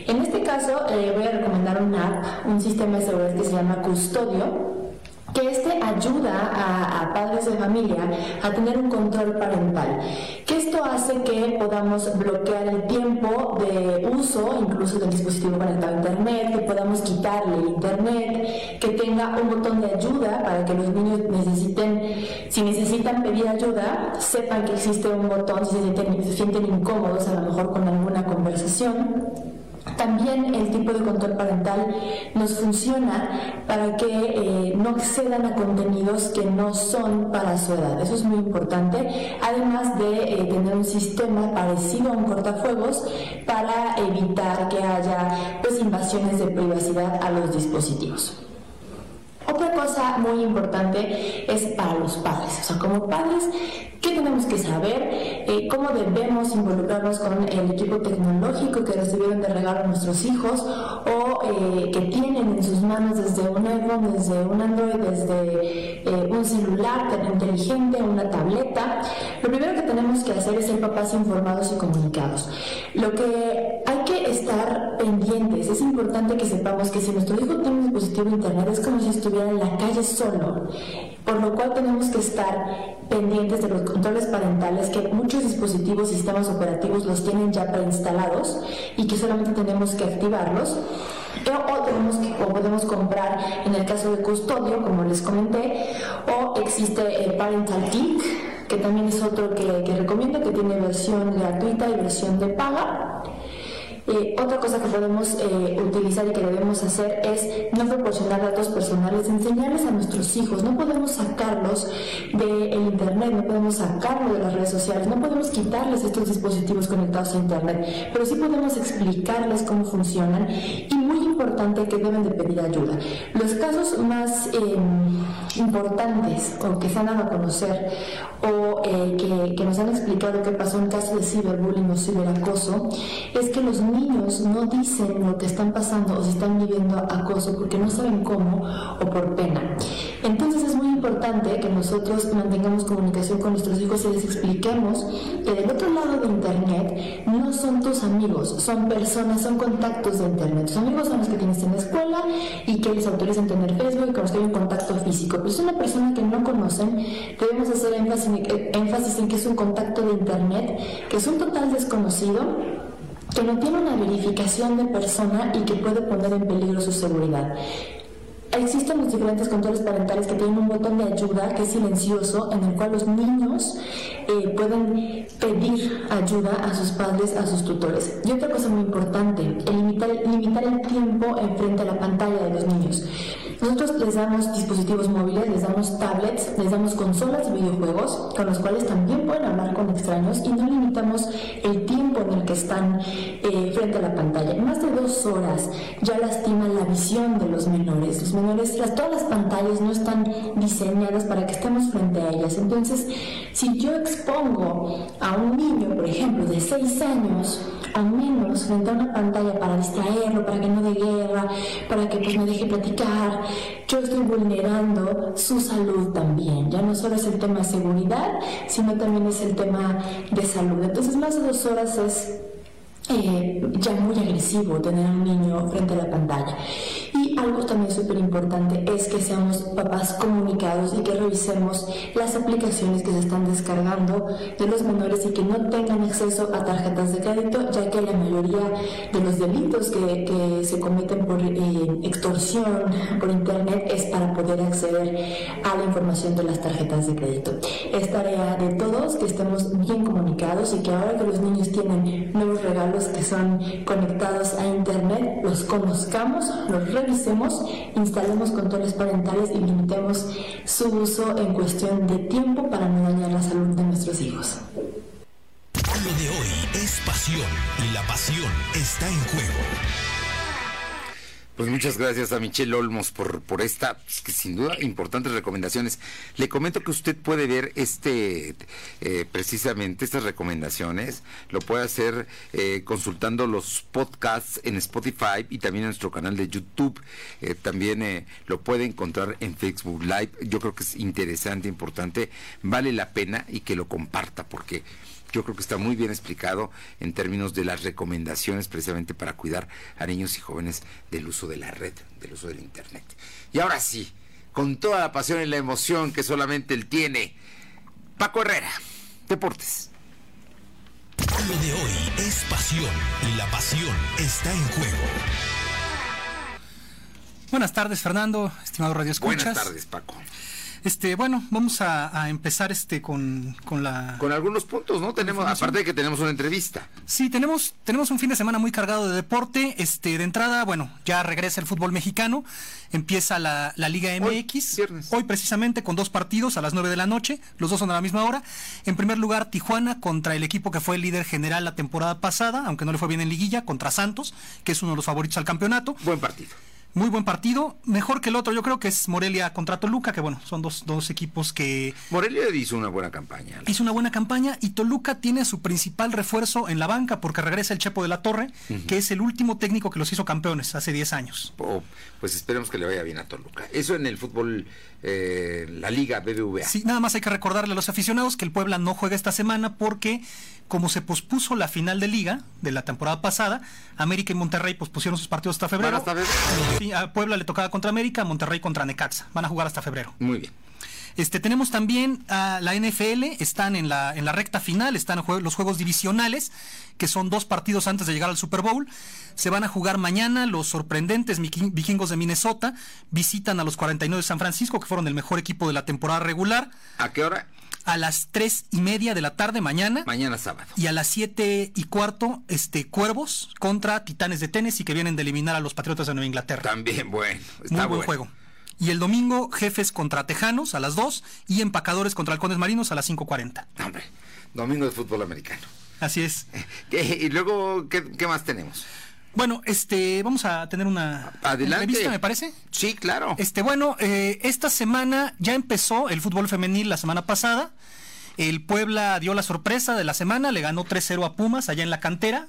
En este caso, eh, voy a recomendar una app, un sistema de seguridad que se llama Custodio, que este ayuda a, padres de familia a tener un control parental, que esto hace que podamos bloquear el tiempo de uso, incluso del dispositivo conectado a internet, que podamos quitarle el internet, que tenga un botón de ayuda para que los niños necesiten, si necesitan pedir ayuda, sepan que existe un botón, si se sienten, se sienten incómodos a lo mejor con alguna conversación también el tipo de control parental nos funciona para que eh, no accedan a contenidos que no son para su edad. Eso es muy importante. Además de eh, tener un sistema parecido a un cortafuegos para evitar que haya pues, invasiones de privacidad a los dispositivos. Otra cosa muy importante es para los padres. O sea, como padres ¿Qué tenemos que saber? Eh, ¿Cómo debemos involucrarnos con el equipo tecnológico que recibieron de regalo nuestros hijos o eh, que tienen en sus manos desde un iPhone, desde un Android, desde eh, un celular inteligente, una tableta? Lo primero que tenemos que hacer es ser papás informados y comunicados. Lo que hay que estar pendientes, es importante que sepamos que si nuestro hijo tiene dispositivo internet es como si estuviera en la calle solo, por lo cual tenemos que estar pendientes de los controles parentales que muchos dispositivos y sistemas operativos los tienen ya preinstalados y que solamente tenemos que activarlos. O, podemos comprar en el caso de custodio, como les comenté, o existe el Parental Kit, que también es otro que recomiendo, que tiene versión gratuita y versión de paga. Eh, otra cosa que podemos eh, utilizar y que debemos hacer es no proporcionar datos personales, enseñarles a nuestros hijos. No podemos sacarlos del Internet, no podemos sacarlos de las redes sociales, no podemos quitarles estos dispositivos conectados a Internet, pero sí podemos explicarles cómo funcionan y muy importante que deben de pedir ayuda. Los casos más em, importantes o que se han dado a conocer o eh, que, que, nos han explicado que pasó en caso de ciberbullying o ciberacoso es que los niños no dicen lo que están pasando o si están viviendo acoso porque no saben cómo o por pena. Entonces es muy importante que nosotros mantengamos comunicación con nuestros hijos y les expliquemos que del otro lado de Internet no son tus amigos, son personas, son contactos de Internet. Tus amigos son los que tienes en la escuela y que les autorizan tener Facebook con los que hay un contacto físico. Es una persona que no conocen, debemos hacer énfasis, énfasis en que es un contacto de Internet, que es un total desconocido que no tiene una verificación de persona y que puede poner en peligro su seguridad. Existen los diferentes controles parentales que tienen un botón de ayuda que es silencioso, en el cual los niños eh, pueden pedir ayuda a sus padres, a sus tutores. Y otra cosa muy importante, limitar, limitar el tiempo enfrente a la pantalla de los niños. Nosotros les damos dispositivos móviles, les damos tablets, les damos consolas y videojuegos con los cuales también pueden hablar con extraños y no limitamos el tiempo en el que están eh, frente a la pantalla. Más de dos horas ya lastiman la visión de los menores. Los menores, las, todas las pantallas no están diseñadas para que estemos frente a ellas. Entonces, si yo expongo a un niño, por ejemplo, de seis años, a menos frente a una pantalla para distraerlo, para que no dé guerra, para que pues, me deje platicar, yo estoy vulnerando su salud también. Ya no solo es el tema de seguridad, sino también es el tema de salud. Entonces, más de dos horas es eh, ya muy agresivo tener a un niño frente a la pantalla. Y algo también súper importante es que seamos papás comunicados y que revisemos las aplicaciones que se están descargando de los menores y que no tengan acceso a tarjetas de crédito, ya que la mayoría de los delitos que, que se cometen por eh, extorsión por internet es para poder acceder a la información de las tarjetas de crédito. Es tarea de todos que estemos bien comunicados y que ahora que los niños tienen nuevos regalos, que son conectados a Internet los conozcamos, los revisemos, instalemos controles parentales y limitemos su uso en cuestión de tiempo para no dañar la salud de nuestros hijos. Lo de hoy es pasión y la pasión está en juego. Pues muchas gracias a Michelle Olmos por, por esta, pues, que sin duda, importantes recomendaciones. Le comento que usted puede ver este, eh, precisamente estas recomendaciones, lo puede hacer eh, consultando los podcasts en Spotify y también en nuestro canal de YouTube. Eh, también lo puede encontrar en Facebook Live. Yo creo que es interesante, importante, vale la pena y que lo comparta porque yo creo que está muy bien explicado en términos de las recomendaciones precisamente para cuidar a niños y jóvenes del uso de la red, del uso del Internet. Y ahora sí, con toda la pasión y la emoción que solamente él tiene, Paco Herrera, Deportes. Lo de hoy es pasión y la pasión está en juego. Buenas tardes, Fernando, estimado Radio Escuchas. Buenas tardes, Paco. Este, bueno, vamos a, empezar este con, con, la con algunos puntos, ¿no? Tenemos aparte de que tenemos una entrevista. Sí, tenemos tenemos un fin de semana muy cargado de deporte. Este, de entrada, bueno, ya regresa el fútbol mexicano, empieza la, Liga MX hoy, precisamente con dos partidos a las 9 de la noche, los dos son a la misma hora. En primer lugar, Tijuana contra el equipo que fue el líder general la temporada pasada, aunque no le fue bien en liguilla, contra Santos, que es uno de los favoritos al campeonato. Buen partido muy buen partido, mejor que el otro, yo creo que es Morelia contra Toluca, que bueno, son dos, dos equipos que... Morelia hizo una buena campaña. Hizo una buena campaña y Toluca tiene su principal refuerzo en la banca porque regresa el Chepo de la Torre, que es el último técnico que los hizo campeones hace 10 años. Oh, pues esperemos que le vaya bien a Toluca. Eso en el fútbol, eh, la Liga BBVA. Sí, nada más hay que recordarle a los aficionados que el Puebla no juega esta semana porque como se pospuso la final de liga de la temporada pasada, América y Monterrey pospusieron sus partidos hasta febrero. hasta febrero. a Puebla le tocaba contra América, Monterrey contra Necaxa. Van a jugar hasta febrero. Muy bien. Este, tenemos también a la NFL, están en la, en la recta final, están los juegos divisionales, que son dos partidos antes de llegar al Super Bowl. Se van a jugar mañana los sorprendentes vikingos de Minnesota, visitan a los 49 de San Francisco, que fueron el mejor equipo de la temporada regular. ¿A qué hora? a las tres y media de la tarde mañana. Mañana sábado. Y a las siete y cuarto, este, Cuervos contra Titanes de Tennessee que vienen de eliminar a los Patriotas de Nueva Inglaterra. También bueno. Muy buen juego. Y el domingo, Jefes contra Tejanos a las 2 y Empacadores contra Halcones Marinos a las 5.40. Hombre, domingo de fútbol americano. Así es. ¿Y luego qué más tenemos? Bueno, este, vamos a tener una entrevista, me parece. Sí, claro. Este, bueno, eh, esta semana ya empezó el fútbol femenil la semana pasada. El Puebla dio la sorpresa de la semana, le ganó 3-0 a Pumas allá en la cantera,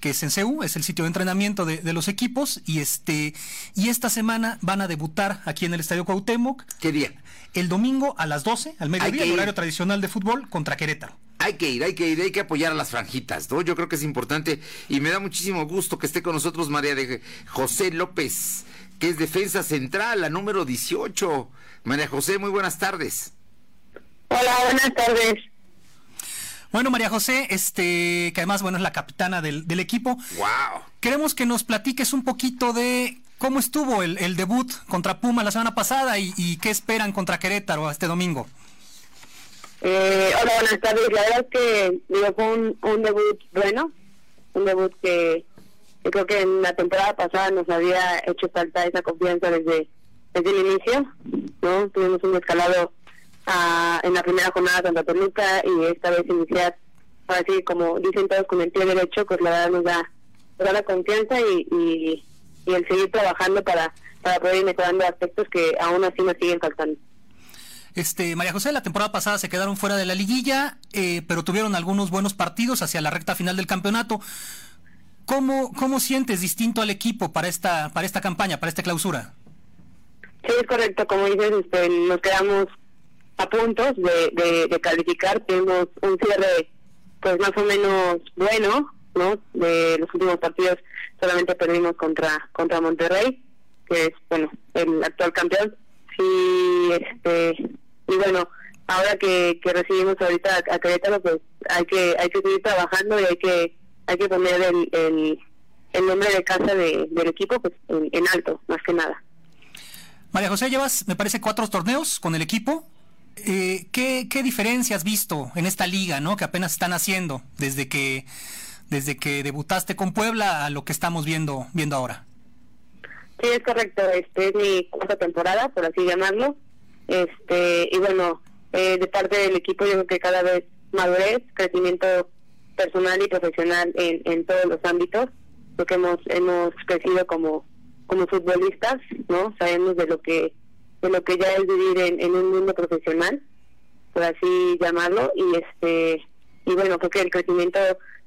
que es en CEU, es el sitio de entrenamiento de, los equipos. Y este, y esta semana van a debutar aquí en el Estadio Cuauhtémoc. ¿Qué día? El domingo a las 12, al mediodía, el horario tradicional de fútbol, contra Querétaro hay que ir, hay que ir, hay que apoyar a las franjitas, ¿no? Yo creo que es importante y me da muchísimo gusto que esté con nosotros María de José López, que es defensa central, la número 18. María José, muy buenas tardes. Hola, buenas tardes. Bueno, María José, este, que además, bueno, es la capitana del, equipo. Wow. Queremos que nos platiques un poquito de cómo estuvo el, debut contra Puma la semana pasada y, y qué esperan contra Querétaro este domingo. Eh, hola, buenas tardes. La verdad es que fue un, debut bueno, un debut que, creo que en la temporada pasada nos había hecho falta esa confianza desde, desde el inicio. no Tuvimos un escalado ah, en la primera jornada contra Toluca y esta vez iniciar, así como dicen todos con el pie derecho, pues la verdad nos da da la confianza y, y, y el seguir trabajando para, para poder ir mejorando aspectos que aún así nos siguen faltando. Este, María José, la temporada pasada se quedaron fuera de la liguilla, eh, pero tuvieron algunos buenos partidos hacia la recta final del campeonato. ¿Cómo, cómo sientes distinto al equipo para esta, para esta campaña, para esta clausura? Sí, es correcto. Como dices, este, nos quedamos a puntos de, calificar. Tenemos un cierre, pues más o menos bueno, ¿no? De los últimos partidos solamente perdimos contra contra Monterrey, que es, bueno, el actual campeón. Y, este, y bueno, ahora que, que recibimos ahorita a, Querétaro, pues hay que hay que seguir trabajando y hay que hay que poner el, el, el nombre de casa de, del equipo pues en alto, más que nada. María José, llevas, me parece, cuatro torneos con el equipo. Eh, ¿qué, ¿Qué diferencia has visto en esta liga, no? Que apenas están haciendo desde que desde que debutaste con Puebla a lo que estamos viendo viendo ahora. Sí, es correcto. Este es mi cuarta temporada, por así llamarlo. Este y bueno, eh, de parte del equipo yo creo que cada vez madurez, crecimiento personal y profesional en, en todos los ámbitos. Porque hemos hemos crecido como como futbolistas, ¿no? Sabemos de lo que de lo que ya es vivir en, un mundo profesional, por así llamarlo, y este y bueno, creo que el crecimiento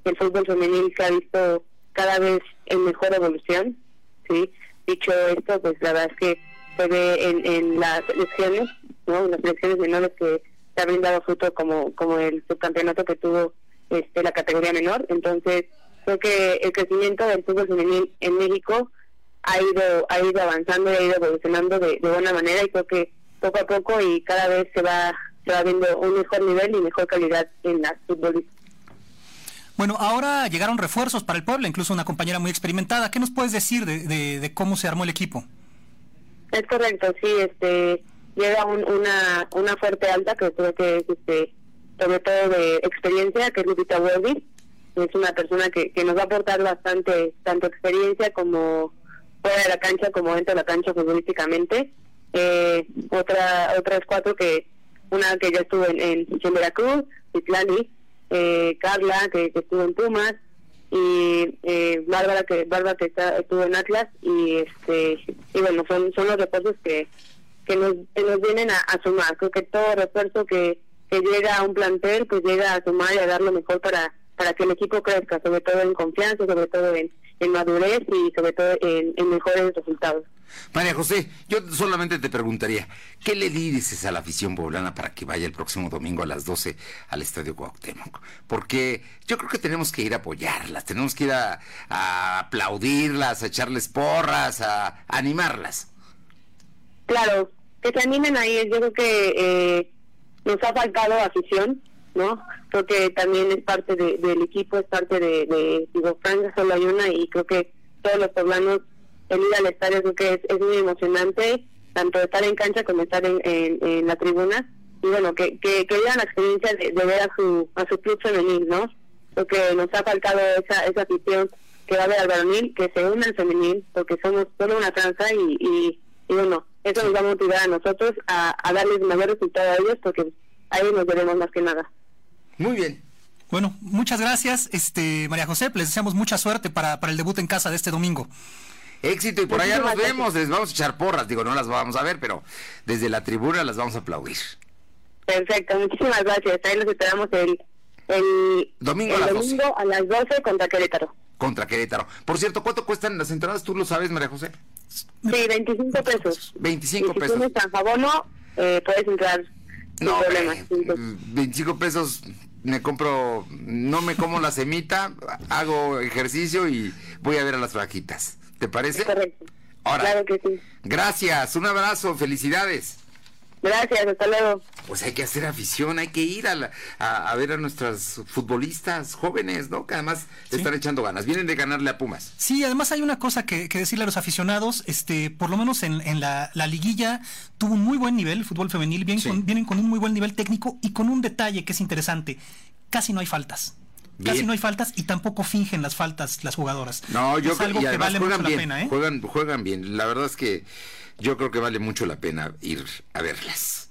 del fútbol femenil se ha visto cada vez en mejor evolución, ¿sí? Dicho esto, pues la verdad es que se ve en, en las elecciones, ¿no? En las elecciones menores que se ha brindado fruto como como el subcampeonato que tuvo este la categoría menor, entonces creo que el crecimiento del fútbol femenil en México ha ido ha ido avanzando y ha ido evolucionando de, buena manera y creo que poco a poco y cada vez se va se va viendo un mejor nivel y mejor calidad en las futbolistas. Bueno, ahora llegaron refuerzos para el pueblo, incluso una compañera muy experimentada. ¿Qué nos puedes decir de, de, cómo se armó el equipo? Es correcto, sí, este llega una una fuerte alta que creo que es este sobre todo de experiencia, que es Lupita Werby. Es una persona que, que nos va a aportar bastante, tanto experiencia como fuera de la cancha como dentro de la cancha futbolísticamente. Eh, otra, otras cuatro que, una que ya estuvo en, en, Veracruz, Itlani, eh, Carla que, estuvo en Pumas y eh, Bárbara que Bárbara que está, estuvo en Atlas y este y bueno son son los refuerzos que que nos, nos vienen a, a, sumar creo que todo refuerzo que, que llega a un plantel pues llega a sumar y a dar lo mejor para para que el equipo crezca sobre todo en confianza sobre todo en en madurez y sobre todo en, mejores resultados. María José, yo solamente te preguntaría, ¿qué le dices a la afición poblana para que vaya el próximo domingo a las 12 al Estadio Cuauhtémoc? Porque yo creo que tenemos que ir a apoyarlas, tenemos que ir a, aplaudirlas, a echarles porras, a, animarlas. Claro, que se animen ahí, yo creo que eh, nos ha faltado afición, ¿no? Creo que también es parte del equipo, es parte de, de digo, Francia solo hay una y creo que todos los poblanos, el ir al estadio creo que es, muy emocionante, tanto estar en cancha como estar en, la tribuna y bueno, que, que, que la experiencia de, ver a su, a su club femenil, ¿no? Creo que nos ha faltado esa, esa afición que va a ver al varonil, que se une al femenil, porque somos solo una tranza y, y, bueno, eso nos va a motivar a nosotros a, a darles mayor resultado a ellos porque ahí nos veremos más que nada. Muy bien. Bueno, muchas gracias, este María José. Les deseamos mucha suerte para, para el debut en casa de este domingo. Éxito y por allá nos vemos, les vamos a echar porras, digo, no las vamos a ver, pero desde la tribuna las vamos a aplaudir. Perfecto, muchísimas gracias. Ahí los esperamos el, domingo, el a, las domingo 12. a las 12 contra Querétaro. Contra Querétaro. Por cierto, ¿cuánto cuestan las entradas? ¿Tú lo sabes, María José? Sí, 25 pesos. 25 y si pesos. tienes San Fabono, eh, puedes entrar no, sin 25 pesos me compro, no me como la semita, hago ejercicio y voy a ver a las frajitas. ¿Te parece? Correcto. Ahora, claro que sí. Gracias, un abrazo, felicidades. Gracias, hasta luego. Pues hay que hacer afición, hay que ir a, a, ver a nuestras futbolistas jóvenes, ¿no? Que además están echando ganas, vienen de ganarle a Pumas. Sí, además hay una cosa que, decirle a los aficionados, este, por lo menos en, en la, liguilla tuvo un muy buen nivel, el fútbol femenil, vienen con un muy buen nivel técnico y con un detalle que es interesante, casi no hay faltas. Casi no hay faltas y tampoco fingen las faltas las jugadoras. No, yo es algo que vale mucho la pena, ¿eh? Juegan, juegan bien. La verdad es que yo creo que vale mucho la pena ir a verlas.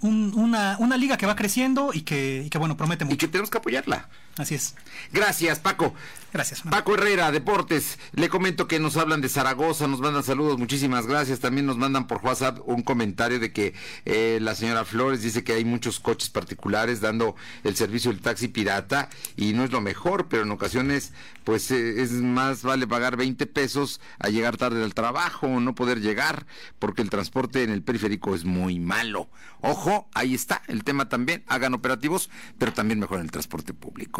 una, una liga que va creciendo y que, y que bueno, promete mucho. Y que tenemos que apoyarla. Así es. Gracias, Paco. Gracias. Paco Herrera, Deportes. Le comento que nos hablan de Zaragoza, nos mandan saludos, muchísimas gracias. También nos mandan por WhatsApp un comentario de que eh, la señora Flores dice que hay muchos coches particulares dando el servicio del taxi pirata y no es lo mejor, pero en ocasiones pues eh, es más vale pagar 20 pesos a llegar tarde al trabajo o no poder llegar porque el transporte en el periférico es muy malo. Ojo, ahí está el tema también. Hagan operativos, pero también mejoren el transporte público.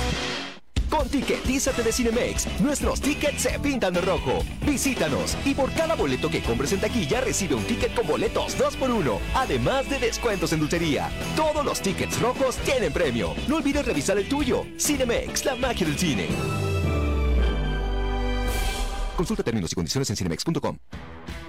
Con Ticketízate de Cinemex, nuestros tickets se pintan de rojo. Visítanos y por cada boleto que compres en taquilla recibe un ticket con boletos 2x1, además de descuentos en dulcería. Todos los tickets rojos tienen premio. No olvides revisar el tuyo. Cinemex, la magia del cine. Consulta términos y condiciones en cinemex.com.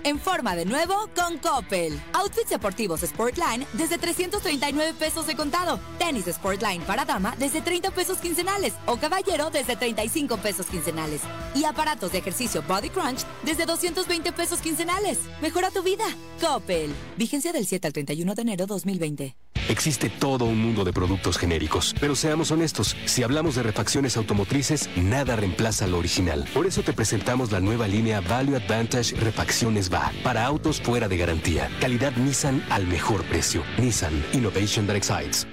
En forma de nuevo con Coppel. Outfits deportivos Sportline desde 339 pesos de contado. Tenis Sportline para dama desde 30 pesos quincenales. O caballero desde 35 pesos quincenales. Y aparatos de ejercicio Body Crunch desde 220 pesos quincenales. Mejora tu vida. Coppel. Vigencia del 7 al 31 de enero 2020. Existe todo un mundo de productos genéricos, pero seamos honestos, si hablamos de refacciones automotrices, nada reemplaza lo original. Por eso te presentamos la nueva línea Value Advantage Refacciones Para autos fuera de garantía. Calidad Nissan al mejor precio. Nissan Innovation that excites.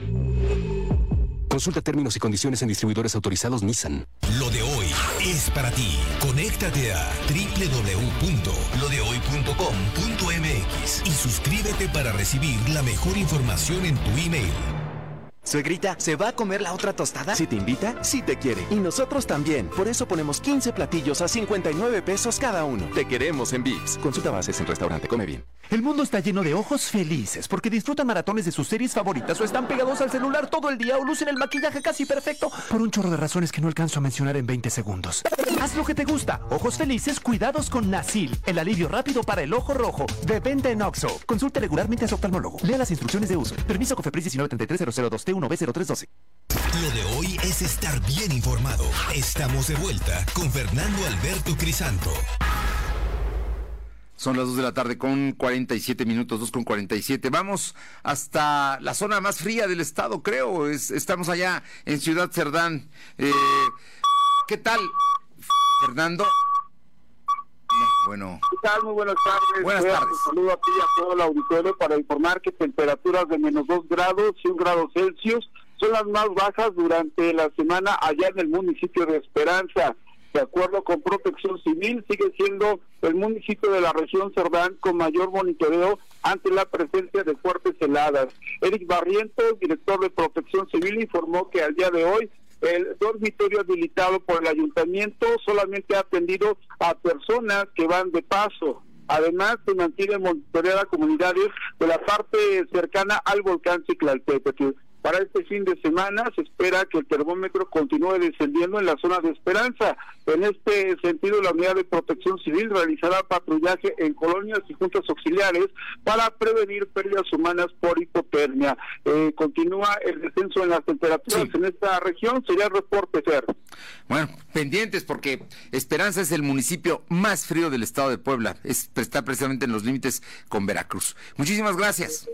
Consulta términos y condiciones en distribuidores autorizados Nissan. Lo de hoy es para ti. Conéctate a www.lodehoy.com.mx y suscríbete para recibir la mejor información en tu email. Suegrita, ¿se va a comer la otra tostada? Si te invita, sí te quiere. Y nosotros también. Por eso ponemos 15 platillos a 59 pesos cada uno. Te queremos en Vips. Consulta bases en restaurante. Come bien. El mundo está lleno de ojos felices porque disfrutan maratones de sus series favoritas o están pegados al celular todo el día o lucen el maquillaje casi perfecto por un chorro de razones que no alcanzo a mencionar en 20 segundos. Haz lo que te gusta. Ojos felices, cuidados con Nasil, el alivio rápido para el ojo rojo. De venta en Oxo. Consulte regularmente a su oftalmólogo. Lea las instrucciones de uso. Permiso Cofepris 1933 t 1 b 0312 Lo de hoy es estar bien informado. Estamos de vuelta con Fernando Alberto Crisanto. Son las 2 de la tarde con 47 minutos, 2 con 47. Vamos hasta la zona más fría del estado, creo. Es, estamos allá en Ciudad Cerdán. Eh, ¿Qué tal, Fernando? No, bueno. ¿Qué tal? Muy buenas tardes. Buenas tardes. Un saludo aquí a todo el auditorio para informar que temperaturas de menos 2 grados y 1 grado Celsius son las más bajas durante la semana allá en el municipio de Esperanza de acuerdo con Protección Civil, sigue siendo el municipio de la región Cerdán con mayor monitoreo ante la presencia de fuertes heladas. Eric Barrientos, director de Protección Civil, informó que al día de hoy el dormitorio habilitado por el ayuntamiento solamente ha atendido a personas que van de paso. Además, se mantiene monitoreada comunidades de la parte cercana al volcán Ciclaltépetl. Para este fin de semana se espera que el termómetro continúe descendiendo en la zona de Esperanza. En este sentido, la Unidad de Protección Civil realizará patrullaje en colonias y juntas auxiliares para prevenir pérdidas humanas por hipotermia. Eh, continúa el descenso en las temperaturas en esta región. Sería el reporte, Fer. Bueno, pendientes porque Esperanza es el municipio más frío del estado de Puebla. está precisamente en los límites con Veracruz. Muchísimas gracias.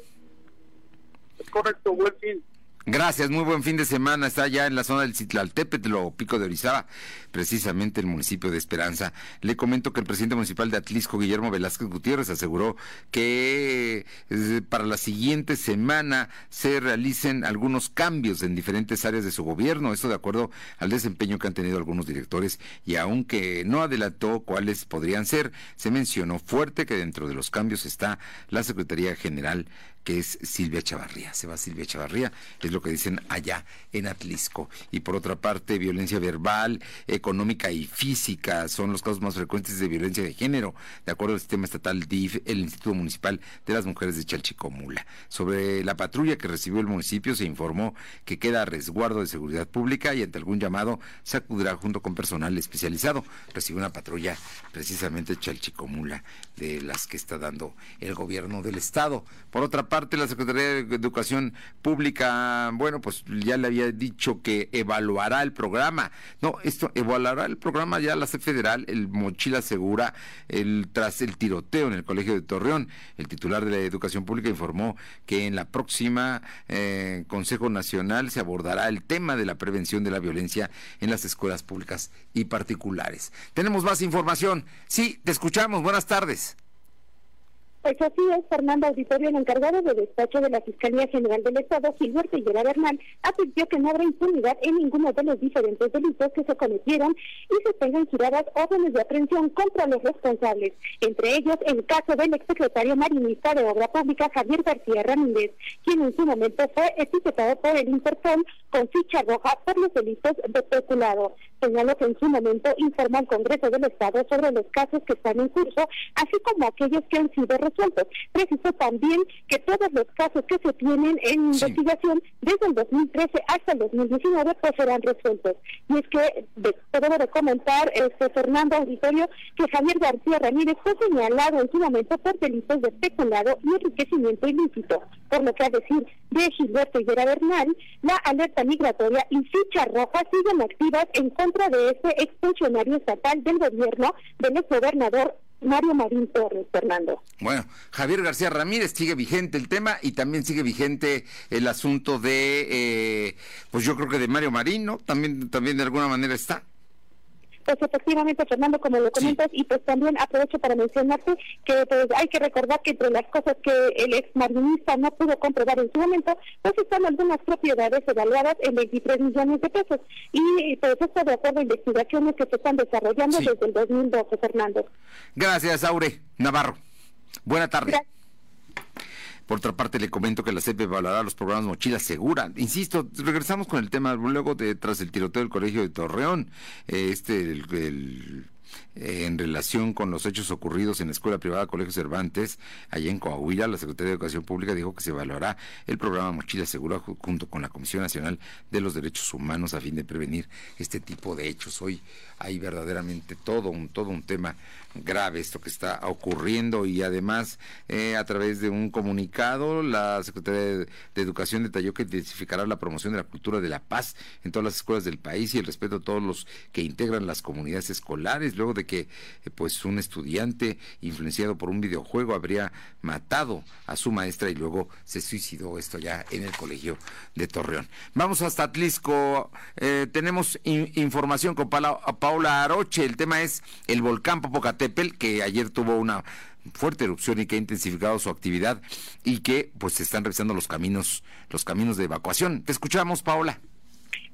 Es correcto, buen fin. Gracias, muy buen fin de semana. Está ya en la zona del Citlaltépetl Pico de Orizaba, precisamente el municipio de Esperanza. Le comento que el presidente municipal de Atlisco, Guillermo Velázquez Gutiérrez, aseguró que eh, para la siguiente semana se realicen algunos cambios en diferentes áreas de su gobierno. Esto de acuerdo al desempeño que han tenido algunos directores y aunque no adelantó cuáles podrían ser, se mencionó fuerte que dentro de los cambios está la Secretaría General que es Silvia Chavarría. Se va Silvia Chavarría, es lo que dicen allá en Atlisco. Y por otra parte, violencia verbal, económica y física son los casos más frecuentes de violencia de género, de acuerdo al sistema estatal DIF, el Instituto Municipal de las Mujeres de Chalchicomula. Sobre la patrulla que recibió el municipio, se informó que queda a resguardo de seguridad pública y ante algún llamado se acudirá junto con personal especializado. Recibió una patrulla precisamente Chalchicomula, de las que está dando el gobierno del Estado. Por otra parte, la Secretaría de Educación Pública, bueno, pues ya le había dicho que evaluará el programa. No, esto evaluará el programa ya la sede federal, el Mochila Segura, el, tras el tiroteo en el Colegio de Torreón. El titular de la Educación Pública informó que en la próxima eh, Consejo Nacional se abordará el tema de la prevención de la violencia en las escuelas públicas y particulares. Tenemos más información. Sí, te escuchamos. Buenas tardes. Pues así es, Fernando Auditorio, el encargado de despacho de la Fiscalía General del Estado, Gilberto Higuera Bernal, advirtió que no habrá impunidad en ninguno de los diferentes delitos que se cometieron y se tengan giradas órdenes de aprehensión contra los responsables, entre ellos el caso del exsecretario marinista de Obra Pública, Javier García Ramírez, quien en su momento fue etiquetado por el Interpol con ficha roja por los delitos de peculado. Señaló que en su momento informó al Congreso del Estado sobre los casos que están en curso, así como aquellos que han sido resueltos. Precisó también que todos los casos que se tienen en investigación desde el 2013 hasta el 2019 pues serán resueltos. Y es que de, debo de comentar, este Fernando Auditorio, que Javier García Ramírez fue señalado en su momento por delitos de peculado y enriquecimiento ilícito, por lo que a decir de Gilberto Higuera Bernal, la alerta migratoria y ficha roja siguen activas en contra de este exfuncionario estatal del gobierno del exgobernador Mario Marín Torres, Fernando. Bueno, Javier García Ramírez sigue vigente el tema y también sigue vigente el asunto de, eh, pues yo creo que de Mario Marín, ¿no? También, también de alguna manera está. Pues efectivamente, Fernando, como lo comentas, y pues también aprovecho para mencionarte que pues hay que recordar que entre las cosas que el ex marinista no pudo comprobar en su momento, pues están algunas propiedades evaluadas en 23 millones de pesos. Y pues esto de acuerdo a investigaciones que se están desarrollando desde el 2012, Fernando. Gracias, Aure Navarro. Buena tarde. Por otra parte, le comento que la CEP evaluará los programas Mochila Segura. Insisto, regresamos con el tema luego de tras el tiroteo del Colegio de Torreón. Eh, este, eh, en relación con los hechos ocurridos en la escuela privada Colegio Cervantes, allá en Coahuila, la Secretaría de Educación Pública dijo que se evaluará el programa Mochila Segura junto con la Comisión Nacional de los Derechos Humanos a fin de prevenir este tipo de hechos. Hoy hay verdaderamente todo un, todo un tema grave esto que está ocurriendo y además eh, a través de un comunicado la Secretaría de, Educación detalló que intensificará la promoción de la cultura de la paz en todas las escuelas del país y el respeto a todos los que integran las comunidades escolares. Luego de que eh, pues un estudiante influenciado por un videojuego habría matado a su maestra y luego se suicidó esto ya en el colegio de Torreón. Vamos hasta Atlisco, eh, tenemos información con Paula Aroche, el tema es el volcán Popocatépetl que ayer tuvo una fuerte erupción y que ha intensificado su actividad y que pues se están revisando los caminos los caminos de evacuación. Te escuchamos, Paola.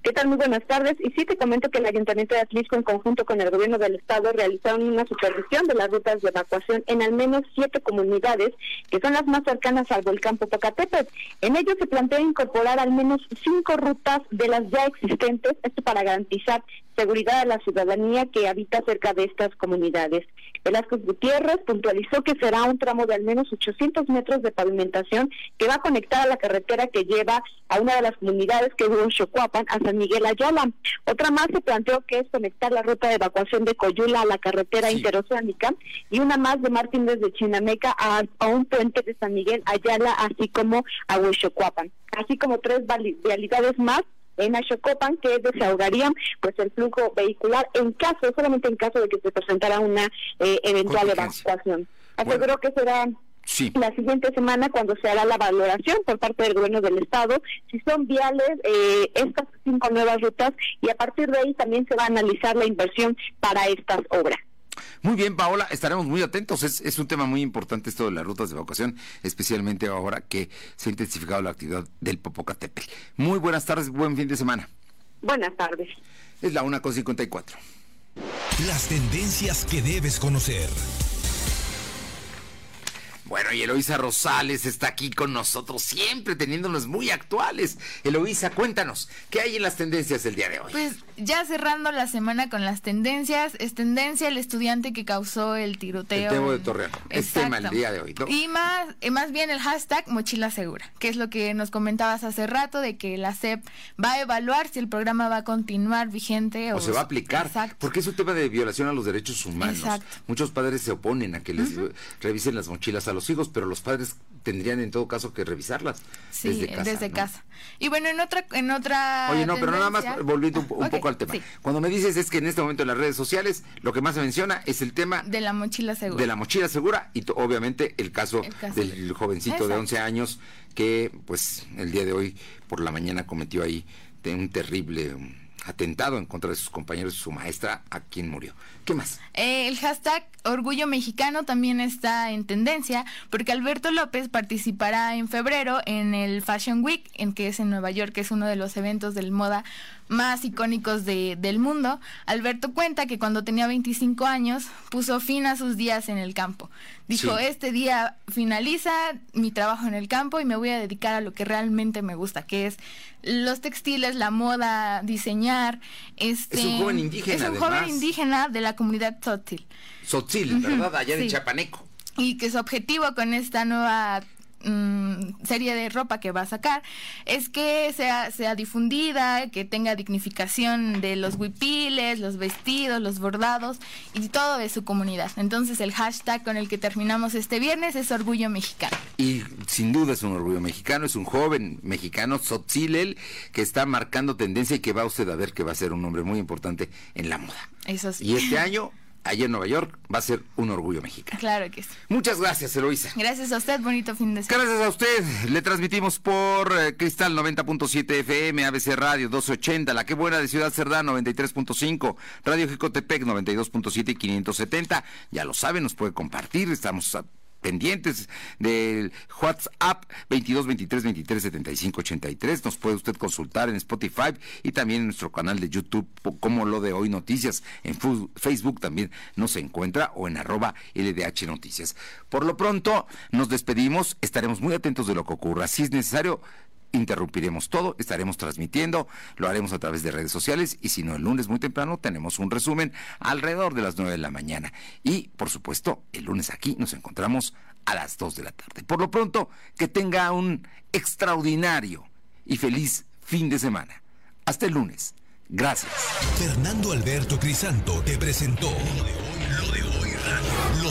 ¿Qué tal? Muy buenas tardes. Y sí te comento que el Ayuntamiento de Atlisco, en conjunto con el Gobierno del Estado, realizaron una supervisión de las rutas de evacuación en al menos siete comunidades, que son las más cercanas al volcán Popocatépetl. En ello se plantea incorporar al menos cinco rutas de las ya existentes, esto para garantizar seguridad a la ciudadanía que habita cerca de estas comunidades. Velázquez Gutiérrez puntualizó que será un tramo de al menos 800 metros de pavimentación que va a conectar a la carretera que lleva a una de las comunidades que es Xocuapan a San Miguel Ayala. Otra más se planteó que es conectar la ruta de evacuación de Coyula a la carretera interoceánica y una más de Martín desde Chinameca a, un puente de San Miguel Ayala, así como a Huechocuapan. Así como tres vialidades más en Ashokopan que desahogarían pues el flujo vehicular en caso, solamente en caso de que se presentara una eh, eventual evacuación. Aseguró que será la siguiente semana cuando se hará la valoración por parte del gobierno del estado si son viales eh, estas cinco nuevas rutas y a partir de ahí también se va a analizar la inversión para estas obras. Muy bien, Paola, estaremos muy atentos. Es, es, un tema muy importante esto de las rutas de evacuación, especialmente ahora que se ha intensificado la actividad del Popocatépetl. Muy buenas tardes, buen fin de semana. Buenas tardes. Es la una con 54. Las tendencias que debes conocer. Bueno, y Eloísa Rosales está aquí con nosotros, siempre teniéndonos muy actuales. Eloísa, cuéntanos, ¿qué hay en las tendencias del día de hoy? Pues ya cerrando la semana con las tendencias, es tendencia el estudiante que causó el tiroteo. El tema de Torreón. Es tema el día de hoy, ¿no? Y más, más bien el hashtag mochila segura, que es lo que nos comentabas hace rato de que la SEP va a evaluar si el programa va a continuar vigente o, o se va a aplicar. Exacto. Porque es un tema de violación a los derechos humanos. Exacto. Muchos padres se oponen a que les revisen las mochilas a los hijos, pero los padres tendrían en todo caso que revisarlas desde casa. Y bueno, en otra en otra Oye, no, pero nada más volviendo un, poco al tema. Cuando me dices es que en este momento en las redes sociales lo que más se menciona es el tema de la mochila segura. De la mochila segura y obviamente el caso, del jovencito de 11 años que pues el día de hoy por la mañana cometió ahí un terrible atentado en contra de sus compañeros y su maestra, a quien murió. ¿Qué más? Eh, el hashtag Orgullo Mexicano también está en tendencia porque Alberto López participará en febrero en el Fashion Week, en que es en Nueva York, que es uno de los eventos del moda más icónicos de, del mundo. Alberto cuenta que cuando tenía 25 años puso fin a sus días en el campo. Dijo, este día finaliza mi trabajo en el campo y me voy a dedicar a lo que realmente me gusta, que es los textiles, la moda, diseñar. Este, es un joven indígena. Es un joven indígena de la comunidad Tzotzil. Tzotzil, ¿verdad? Allá de Chapaneco. Y que su objetivo con esta nueva Mm, serie de ropa que va a sacar es que sea, sea difundida, que tenga dignificación de los huipiles, los vestidos, los bordados y todo de su comunidad. Entonces el hashtag con el que terminamos este viernes es Orgullo Mexicano. Y sin duda es un orgullo mexicano, es un joven mexicano, Sotzilel, que está marcando tendencia y que va usted a ver que va a ser un hombre muy importante en la moda. Eso sí. Y este año allá en Nueva York va a ser un orgullo mexicano. Claro que sí. Muchas gracias, Eloisa. Gracias a usted, bonito fin de semana. Gracias a usted. Le transmitimos por eh, Cristal 90.7 FM, ABC Radio 1280, La Que Buena de Ciudad Cerdán 93.5, Radio Jicotepec 92.7 y 570. Ya lo saben, nos puede compartir. Estamos a pendientes del WhatsApp 22 23 23 75 83. Nos puede usted consultar en Spotify y también en nuestro canal de YouTube como lo de hoy noticias. En Facebook también nos encuentra o en arroba LDH Noticias. Por lo pronto nos despedimos. Estaremos muy atentos de lo que ocurra. Si es necesario, interrumpiremos todo, estaremos transmitiendo, lo haremos a través de redes sociales y si no el lunes muy temprano tenemos un resumen alrededor de las 9 de la mañana. Y por supuesto, el lunes aquí nos encontramos a las 2 de la tarde. Por lo pronto, que tenga un extraordinario y feliz fin de semana. Hasta el lunes. Gracias. Fernando Alberto Crisanto te presentó lo de hoy, lo de hoy radio. Lo.